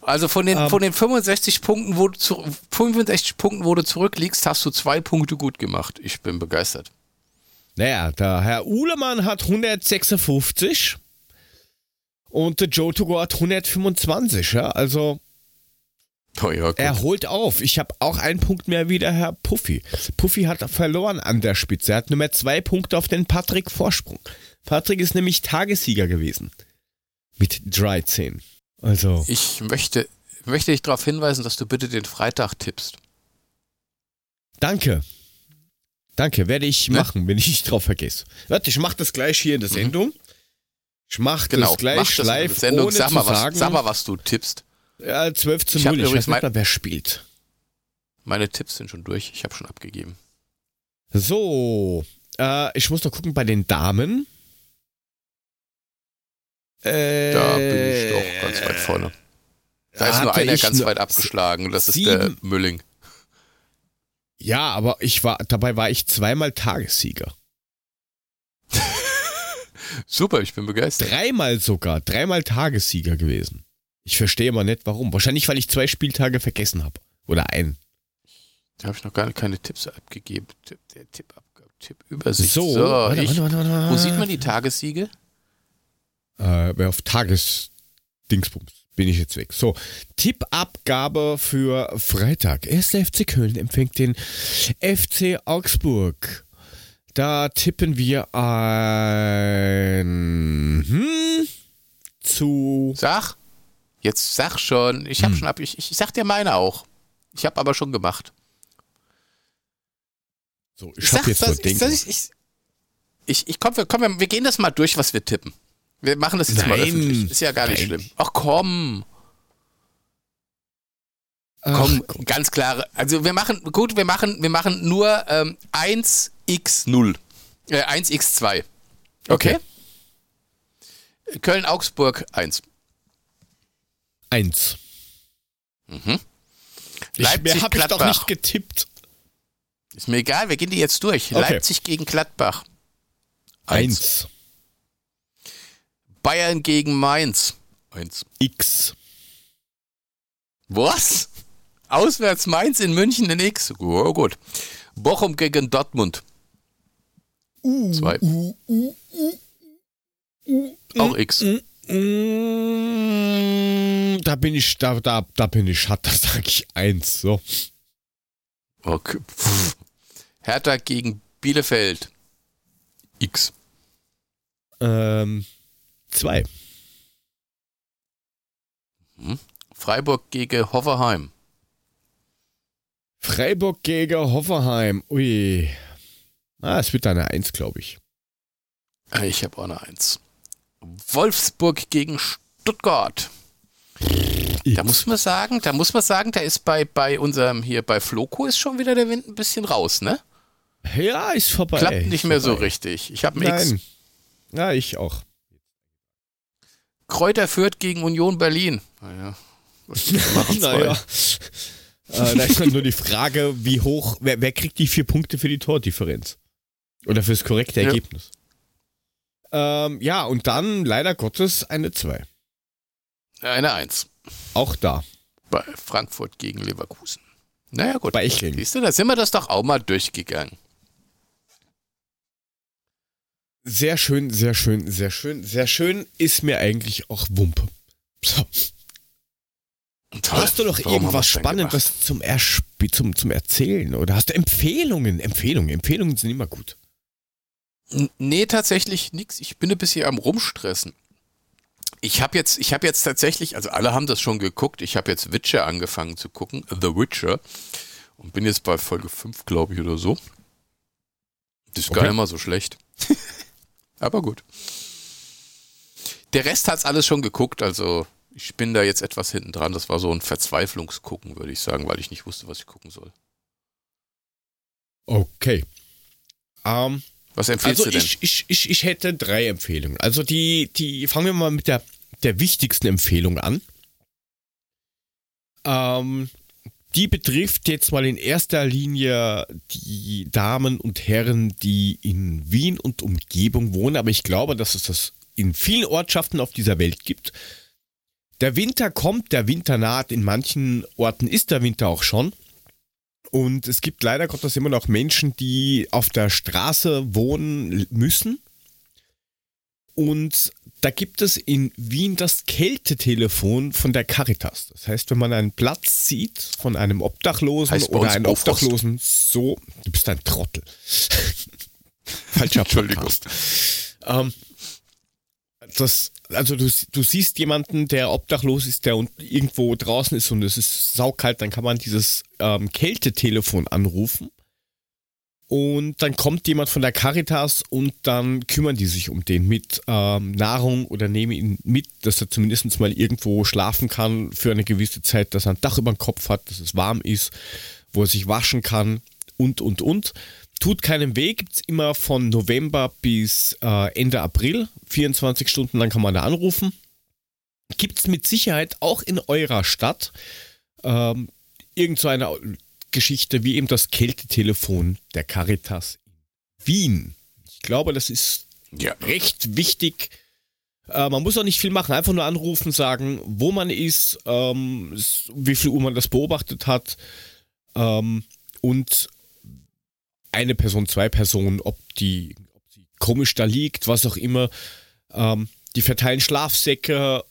Also von den, um, ähm. von den 65 Punkten, wo du zu, 65 Punkten, wo du zurückliegst, hast du zwei Punkte gut gemacht. Ich bin begeistert. Naja, der Herr Uhlemann hat 156 und der Joe Togo hat 125, ja, also Oh ja, er holt auf. Ich habe auch einen Punkt mehr wie der Herr Puffy. Puffy hat verloren an der Spitze. Er hat nur mehr zwei Punkte auf den Patrick Vorsprung. Patrick ist nämlich Tagessieger gewesen. Mit 13. Also. Ich möchte, möchte dich darauf hinweisen, dass du bitte den Freitag tippst. Danke. Danke, werde ich ne? machen, wenn ich nicht drauf vergesse. Warte, ich mache das gleich hier in der mhm. Sendung. Ich mache genau, das gleich mach das live, Sendung. ohne sag mal, zu sagen. sag mal, was du tippst. Ja, 12 zu 0. Ich, ich weiß nicht mehr, wer spielt. Meine Tipps sind schon durch. Ich habe schon abgegeben. So, äh, ich muss noch gucken bei den Damen. Äh, da bin ich doch ganz weit vorne. Da ist nur einer ganz weit abgeschlagen. Das ist der Mülling. Ja, aber ich war, dabei war ich zweimal Tagessieger. Super, ich bin begeistert. Dreimal sogar, dreimal Tagessieger gewesen. Ich verstehe aber nicht warum. Wahrscheinlich, weil ich zwei Spieltage vergessen habe. Oder einen. Da habe ich noch gar keine Tipps abgegeben. Tipp, der Tipp, Tipp Übersicht. So, so warte, ich, warte, warte, wo sieht man die Tagessiege? Äh, auf Tagesdingsbums bin ich jetzt weg. So, Tippabgabe für Freitag. Erster FC Köln empfängt den FC Augsburg. Da tippen wir ein hm, zu. Sag. Jetzt sag schon, ich habe hm. schon ab, ich, ich sag dir meine auch. Ich habe aber schon gemacht. So, ich, ich hab jetzt das, ich, ich, ich, ich, ich komm, wir, komm, wir, wir gehen das mal durch, was wir tippen. Wir machen das jetzt Nein. mal öffentlich. Ist ja gar nicht Nein. schlimm. Ach komm. Ach, komm, Gott. ganz klare. Also wir machen, gut, wir machen, wir machen nur ähm, 1x0. Äh, 1x2. Okay? okay. Köln-Augsburg 1. 1. Mhm. Leipzig ich, habe ich doch nicht getippt. Ist mir egal, wir gehen die jetzt durch. Okay. Leipzig gegen Gladbach. 1. Bayern gegen Mainz. 1. X. Was? Auswärts Mainz in München in X. Oh, gut. Bochum gegen Dortmund. 2. Uh, uh, uh, Auch X. Mm, da bin ich, da, da, da bin ich hart, da sage ich eins, so. Okay. Pff. Hertha gegen Bielefeld. X. Ähm, zwei. Hm. Freiburg gegen Hoffenheim. Freiburg gegen Hoffenheim. Ui. Ah, es wird eine Eins, glaube ich. Ich habe auch eine Eins. Wolfsburg gegen Stuttgart. Da muss man sagen, da muss man sagen, da ist bei, bei unserem hier bei Floco ist schon wieder der Wind ein bisschen raus, ne? Ja, ist vorbei. Klappt nicht mehr vorbei. so richtig. Ich habe X. Ja, ich auch. Kräuter führt gegen Union Berlin. Naja. naja. äh, da ist dann nur die Frage, wie hoch, wer, wer, kriegt die vier Punkte für die Tordifferenz? Oder fürs korrekte ja. Ergebnis? Ähm, ja, und dann leider Gottes eine 2. Eine 1. Auch da. Bei Frankfurt gegen Leverkusen. Naja, gut. Bei Echling. Siehst du, da sind wir das doch auch mal durchgegangen. Sehr schön, sehr schön, sehr schön. Sehr schön ist mir eigentlich auch Wumpe. So. Toll. Hast du noch Warum irgendwas Spannendes zum, zum, zum Erzählen? Oder hast du Empfehlungen? Empfehlungen, Empfehlungen sind immer gut. Nee, tatsächlich nichts. Ich bin ein bisschen am Rumstressen. Ich habe jetzt, ich habe jetzt tatsächlich, also alle haben das schon geguckt. Ich habe jetzt Witcher angefangen zu gucken, The Witcher, und bin jetzt bei Folge 5, glaube ich, oder so. Das ist okay. gar nicht mal so schlecht. Aber gut. Der Rest hat's alles schon geguckt, also ich bin da jetzt etwas hinten dran. Das war so ein Verzweiflungsgucken, würde ich sagen, weil ich nicht wusste, was ich gucken soll. Okay. Ähm, Was empfiehlst also du denn? Ich, ich, ich, ich hätte drei Empfehlungen. Also die, die fangen wir mal mit der, der wichtigsten Empfehlung an. Ähm, die betrifft jetzt mal in erster Linie die Damen und Herren, die in Wien und Umgebung wohnen, aber ich glaube, dass es das in vielen Ortschaften auf dieser Welt gibt. Der Winter kommt, der Winter naht, in manchen Orten ist der Winter auch schon. Und es gibt leider Gottes immer noch Menschen, die auf der Straße wohnen müssen. Und da gibt es in Wien das Kältetelefon von der Caritas. Das heißt, wenn man einen Platz sieht von einem Obdachlosen Heißt oder Bofrost. Obdachlosen, so, du bist ein Trottel. Falscher Entschuldigung. Ähm, das, also du, du siehst jemanden, der obdachlos ist, der irgendwo draußen ist und es ist saukalt, dann kann man dieses ähm, Kältetelefon anrufen. Und dann kommt jemand von der Caritas und dann kümmern die sich um den mit ähm, Nahrung oder nehmen ihn mit, dass er zumindest mal irgendwo schlafen kann für eine gewisse Zeit, dass er ein Dach über dem Kopf hat, dass es warm ist, wo er sich waschen kann und, und, und. Tut keinen weh, gibt es immer von November bis äh, Ende April. 24 Stunden lang kann man da anrufen. Gibt es mit Sicherheit auch in eurer Stadt ähm, irgend so eine Geschichte wie eben das Kältetelefon der Caritas in Wien. Ich glaube, das ist Ja. recht wichtig. Äh, man muss auch nicht viel machen, einfach nur anrufen, sagen, wo man ist, ähm, wie viel Uhr man das beobachtet hat ähm, und eine Person, zwei Personen, ob die, ob sie komisch da liegt, was auch immer. Ähm, die verteilen Schlafsäcke,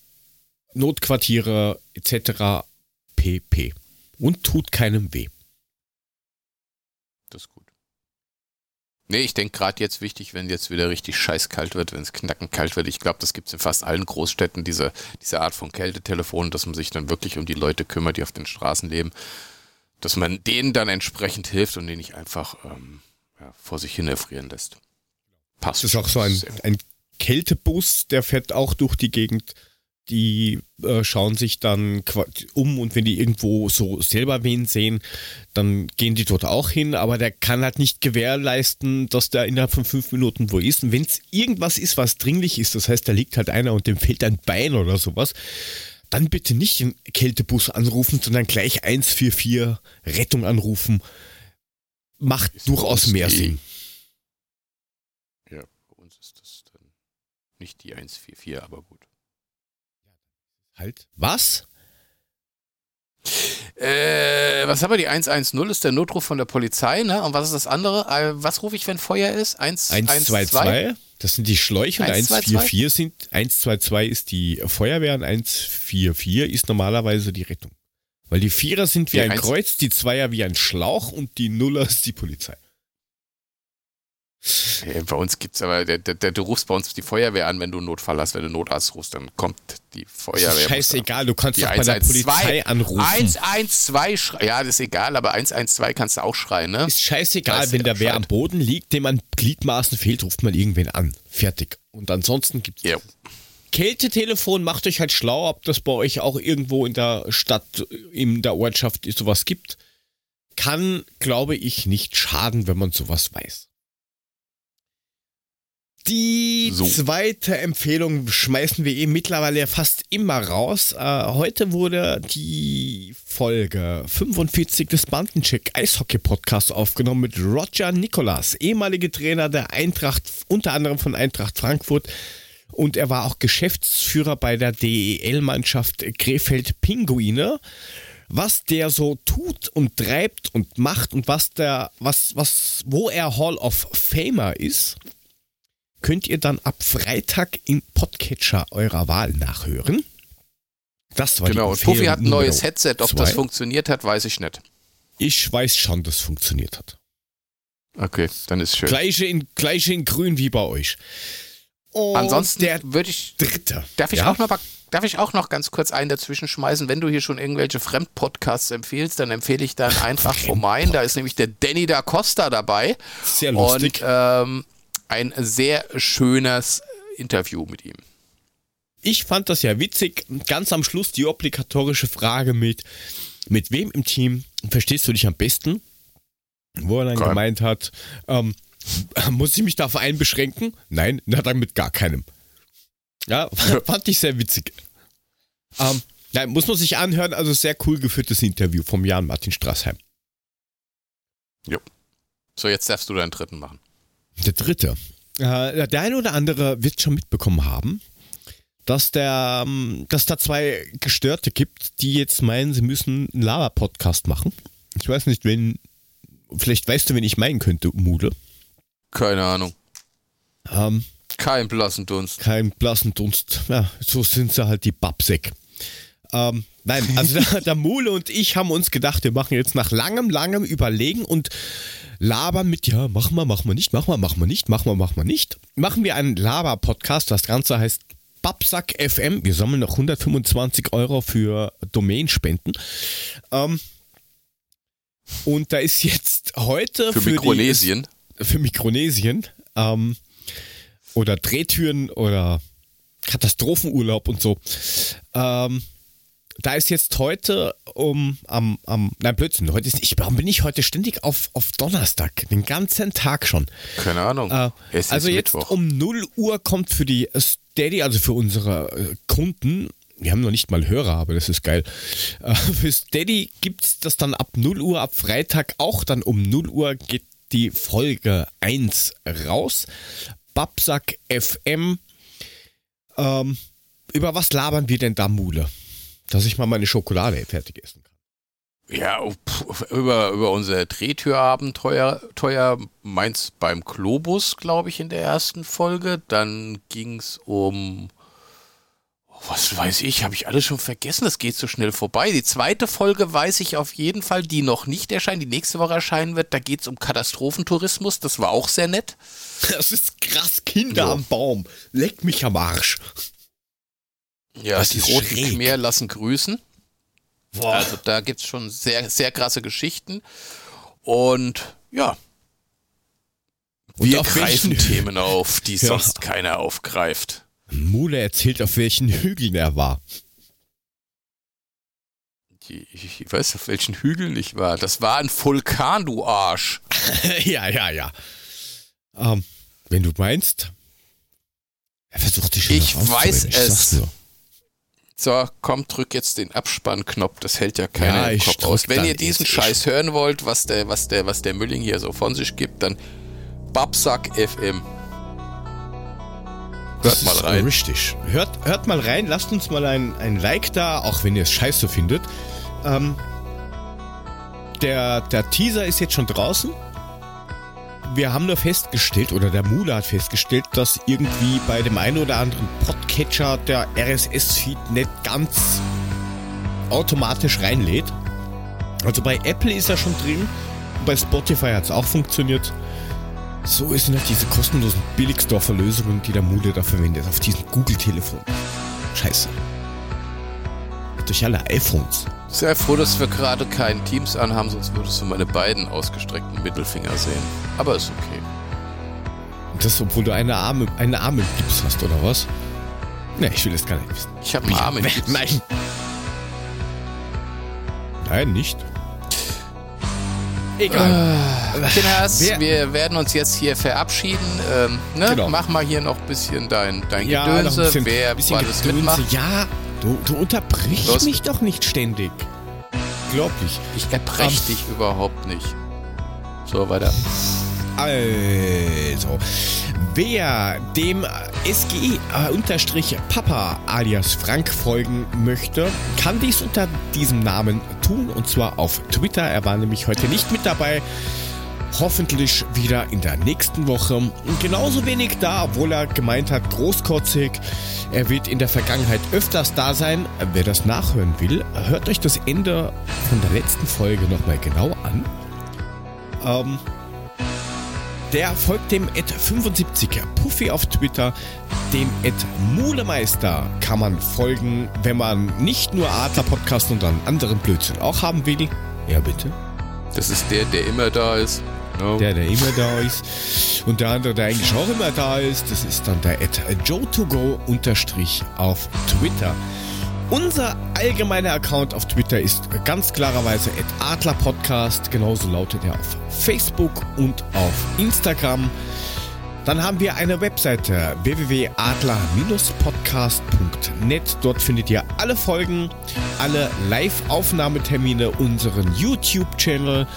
Notquartiere etc. pp. Und tut keinem weh. Das ist gut. Nee, ich denke gerade jetzt wichtig, wenn jetzt wieder richtig scheiß kalt wird, wenn es knackend kalt wird. Ich glaube, das gibt es in fast allen Großstädten, diese, diese Art von Kältetelefon, dass man sich dann wirklich um die Leute kümmert, die auf den Straßen leben. Dass man denen dann entsprechend hilft und den nicht einfach ähm, ja, vor sich hin erfrieren lässt. Passt. Das ist auch so ein, ein Kältebus, der fährt auch durch die Gegend. Die äh, schauen sich dann um und wenn die irgendwo so selber wen sehen, dann gehen die dort auch hin, aber der kann halt nicht gewährleisten, dass der innerhalb von fünf Minuten wo ist. Und wenn es irgendwas ist, was dringlich ist, das heißt, da liegt halt einer und dem fehlt ein Bein oder sowas, dann bitte nicht den Kältebus anrufen, sondern gleich 144 Rettung anrufen. Macht Ist durchaus mehr die- Sinn. Ja, bei uns ist das dann nicht die 144, aber gut. Halt. Was? Äh, was haben wir? Die 110 ist der Notruf von der Polizei, ne? Und was ist das andere? Äh, was rufe ich, wenn Feuer ist? 1, 122, das sind die Schläuche und 122? 144 sind, 122 ist die Feuerwehr und 144 ist normalerweise die Rettung. Weil die Vierer sind wie Die ein eins- Kreuz, die Zweier wie ein Schlauch und die Nuller ist die Polizei. Äh, Bei uns gibt's aber, der, der, der, du rufst bei uns die Feuerwehr an, wenn du einen Notfall hast. Wenn du Notarzt rufst, dann kommt die Feuerwehr. ist scheißegal, du kannst doch bei der 112. Polizei anrufen. 112, schrei- ja, das ist egal, aber 112 kannst du auch schreien, ne? Ist scheißegal, Weiß wenn der da wer am. Boden liegt, dem an Gliedmaßen fehlt, ruft man irgendwen an. Fertig. Und ansonsten gibt's Ja. Kältetelefon, macht euch halt schlau, ob das bei euch auch irgendwo in der Stadt, in der Ortschaft sowas gibt. Kann, glaube ich, nicht schaden, wenn man sowas weiß. Die So. zweite Empfehlung schmeißen wir eh mittlerweile fast immer raus. Äh, heute wurde die Folge 45 des Bandencheck Eishockey Podcasts aufgenommen mit Roger Nicolas, ehemaliger Trainer der Eintracht, unter anderem von Eintracht Frankfurt. Und er war auch Geschäftsführer bei der DEL-Mannschaft Krefeld Pinguine. Was der so tut und treibt und macht und was der, was, was, wo er Hall of Famer ist, könnt ihr dann ab Freitag im Podcatcher eurer Wahl nachhören. Das war Genau, und Puffy hat ein neues Headset. Ob zwei. das funktioniert hat, weiß ich nicht. Ich weiß schon, dass es funktioniert hat. Okay, dann ist schön. Gleiche in, gleiche in grün wie bei euch. Und Ansonsten würde ich dritte. Darf ich, Ja? auch noch, mal- darf ich auch noch ganz kurz einen dazwischen schmeißen? Wenn du hier schon irgendwelche Fremdpodcasts empfiehlst, dann empfehle ich dann einfach vom Main. Da ist nämlich der Danny da Costa dabei. Sehr lustig. Und ähm, ein sehr schönes Interview mit ihm. Ich fand das ja witzig. Ganz am Schluss die obligatorische Frage mit, mit wem im Team verstehst du dich am besten? Wo er dann Geil. gemeint hat, ähm, Muss ich mich da auf einen beschränken? Nein, na dann mit gar keinem. Ja, fand ich sehr witzig. Ähm, nein, muss man sich anhören, also sehr cool geführtes Interview vom Jan Martin Straßheim. Jo. So, jetzt darfst du deinen dritten machen. Der dritte. Äh, der eine oder andere wird schon mitbekommen haben, dass, der, ähm, dass da zwei Gestörte gibt, die jetzt meinen, sie müssen einen Lava-Podcast machen. Ich weiß nicht, wen. Vielleicht weißt du, wen ich meinen könnte, Mude. Keine Ahnung. Ähm, kein blassen Dunst. Kein blassen Dunst. Ja, so sind sie halt die Babsäck. Ähm, nein, also der, der Mule und ich haben uns gedacht, wir machen jetzt nach langem, langem Überlegen und labern mit, ja, machen wir, machen wir nicht, machen wir, machen wir nicht, machen wir, machen wir nicht. Machen wir einen Laber-Podcast. Das Ganze heißt Babsack FM. Wir sammeln noch 125 Euro für Domainspenden. Ähm, und da ist jetzt heute für, für Mikronesien. Die, für Mikronesien. Ähm, oder Drehtüren oder Katastrophenurlaub und so. Ähm, da ist jetzt heute um am, am nein Blödsinn, heute ist ich warum bin ich heute ständig auf, auf Donnerstag, den ganzen Tag schon. Keine Ahnung. Äh, also jetzt Mittwoch. um 0 Uhr kommt für die Steady, also für unsere äh, Kunden, wir haben noch nicht mal Hörer, aber das ist geil. Äh, für Steady gibt es das dann ab 0 Uhr, ab Freitag auch dann um 0 Uhr geht die Folge 1 raus. Babsack FM. Ähm, über was labern wir denn da, Mule? Dass ich mal meine Schokolade fertig essen kann. Ja, über, über unser Drehtürabenteuer Teuer, meins beim Globus, glaube ich, in der ersten Folge. Dann ging es um was weiß ich, habe ich alles schon vergessen, das geht so schnell vorbei. Die zweite Folge weiß ich auf jeden Fall, die noch nicht erscheint, die nächste Woche erscheinen wird. Da geht es um Katastrophentourismus, das war auch sehr nett. Das ist krass, Kinder ja. am Baum. Leck mich am Arsch. Ja, das die Roten schräg. Khmer lassen grüßen. Boah. Also da gibt es schon sehr, sehr krasse Geschichten. Und ja, wir greifen Themen auf, die ja. sonst keiner aufgreift. Mule erzählt, auf welchen Hügeln er war. Ich weiß, auf welchen Hügeln ich war. Das war ein Vulkan, du Arsch. ja, ja, ja. Ähm, wenn du meinst. Er versucht dich schon Ich weiß ich es. So. So, komm, drück jetzt den Abspannknopf. Das hält ja keiner ja, im Kopf aus. Wenn ihr diesen Scheiß hören wollt, was der, was der, was der Mülling hier so von sich gibt, dann Babsack FM. Hört mal rein. Richtig. Hört, hört mal rein, lasst uns mal ein, ein Like da, auch wenn ihr es scheiße findet. Ähm, der, der Teaser ist jetzt schon draußen. Wir haben nur festgestellt, oder der Mula hat festgestellt, dass irgendwie bei dem einen oder anderen Podcatcher der RSS-Feed nicht ganz automatisch reinlädt. Also bei Apple ist er schon drin, bei Spotify hat es auch funktioniert. So ist nicht diese kostenlosen Billigsdorfer-Lösungen, die der Mude da verwendet, auf diesem Google-Telefon. Scheiße. Durch alle iPhones. Sehr froh, dass wir gerade keinen Teams anhaben, sonst würdest du meine beiden ausgestreckten Mittelfinger sehen. Aber ist okay. Das, obwohl du eine Arme, eine Arme im Gips hast, oder was? Ne, ich will das gar nicht wissen. Ich habe einen Arm im Gips. Nein. Nein, nicht. Egal. Äh, Kinders, wir werden uns jetzt hier verabschieden. Ähm, ne? genau. Mach mal hier noch ein bisschen dein, dein ja, Gedönse. Bisschen, Wer bisschen alles Gedönse. mitmacht. Ja, du, du unterbrichst Los. mich doch nicht ständig. Unglaublich. Ich um, dich überhaupt nicht. So, weiter. Also, wer dem SGE-Papa alias Frank folgen möchte, kann dies unter diesem Namen tun und zwar auf Twitter. Er war nämlich heute nicht mit dabei. Hoffentlich wieder in der nächsten Woche. Und genauso wenig da, obwohl er gemeint hat, großkotzig. Er wird in der Vergangenheit öfters da sein. Wer das nachhören will, hört euch das Ende von der letzten Folge nochmal genau an. Ähm, der folgt dem Ad 75er Puffy auf Twitter. Dem Ad Mulemeister kann man folgen, wenn man nicht nur Adler Podcast und einen anderen Blödsinn auch haben will. Ja, bitte. Das ist der, der immer da ist. No. Der, der immer da ist. Und der andere, der eigentlich auch immer da ist, das ist dann der Ad Joe2Go unterstrich auf Twitter. Unser allgemeiner Account auf Twitter ist ganz klarerweise adlerpodcast. Genauso lautet er auf Facebook und auf Instagram. Dann haben wir eine Webseite www.adler-podcast.net. Dort findet ihr alle Folgen, alle Live-Aufnahmetermine, unseren YouTube-Channel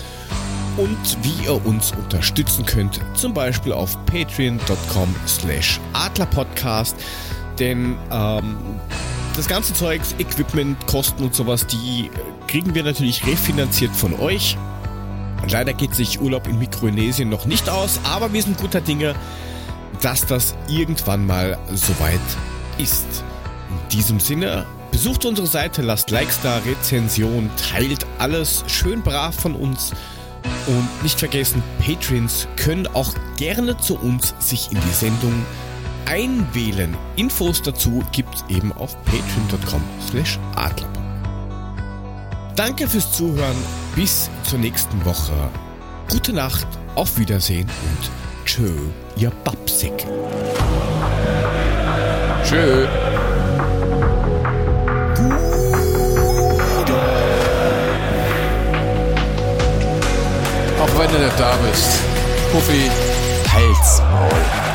und wie ihr uns unterstützen könnt, zum Beispiel auf patreon.com slash adlerpodcast. Denn ähm, das ganze Zeugs, Equipment, Kosten und sowas, die kriegen wir natürlich refinanziert von euch. Leider geht sich Urlaub in Mikronesien noch nicht aus, aber wir sind guter Dinge, dass das irgendwann mal soweit ist. In diesem Sinne, besucht unsere Seite, lasst Likes da, Rezension, teilt alles schön brav von uns. Und nicht vergessen, Patrons können auch gerne zu uns sich in die Sendung einwählen. Infos dazu gibt's eben auf patreon.com slash. Danke fürs Zuhören. Bis zur nächsten Woche. Gute Nacht, auf Wiedersehen und tschö, ihr Babsick. Tschö. Wenn du nicht da bist. Puffi, Halsmaul.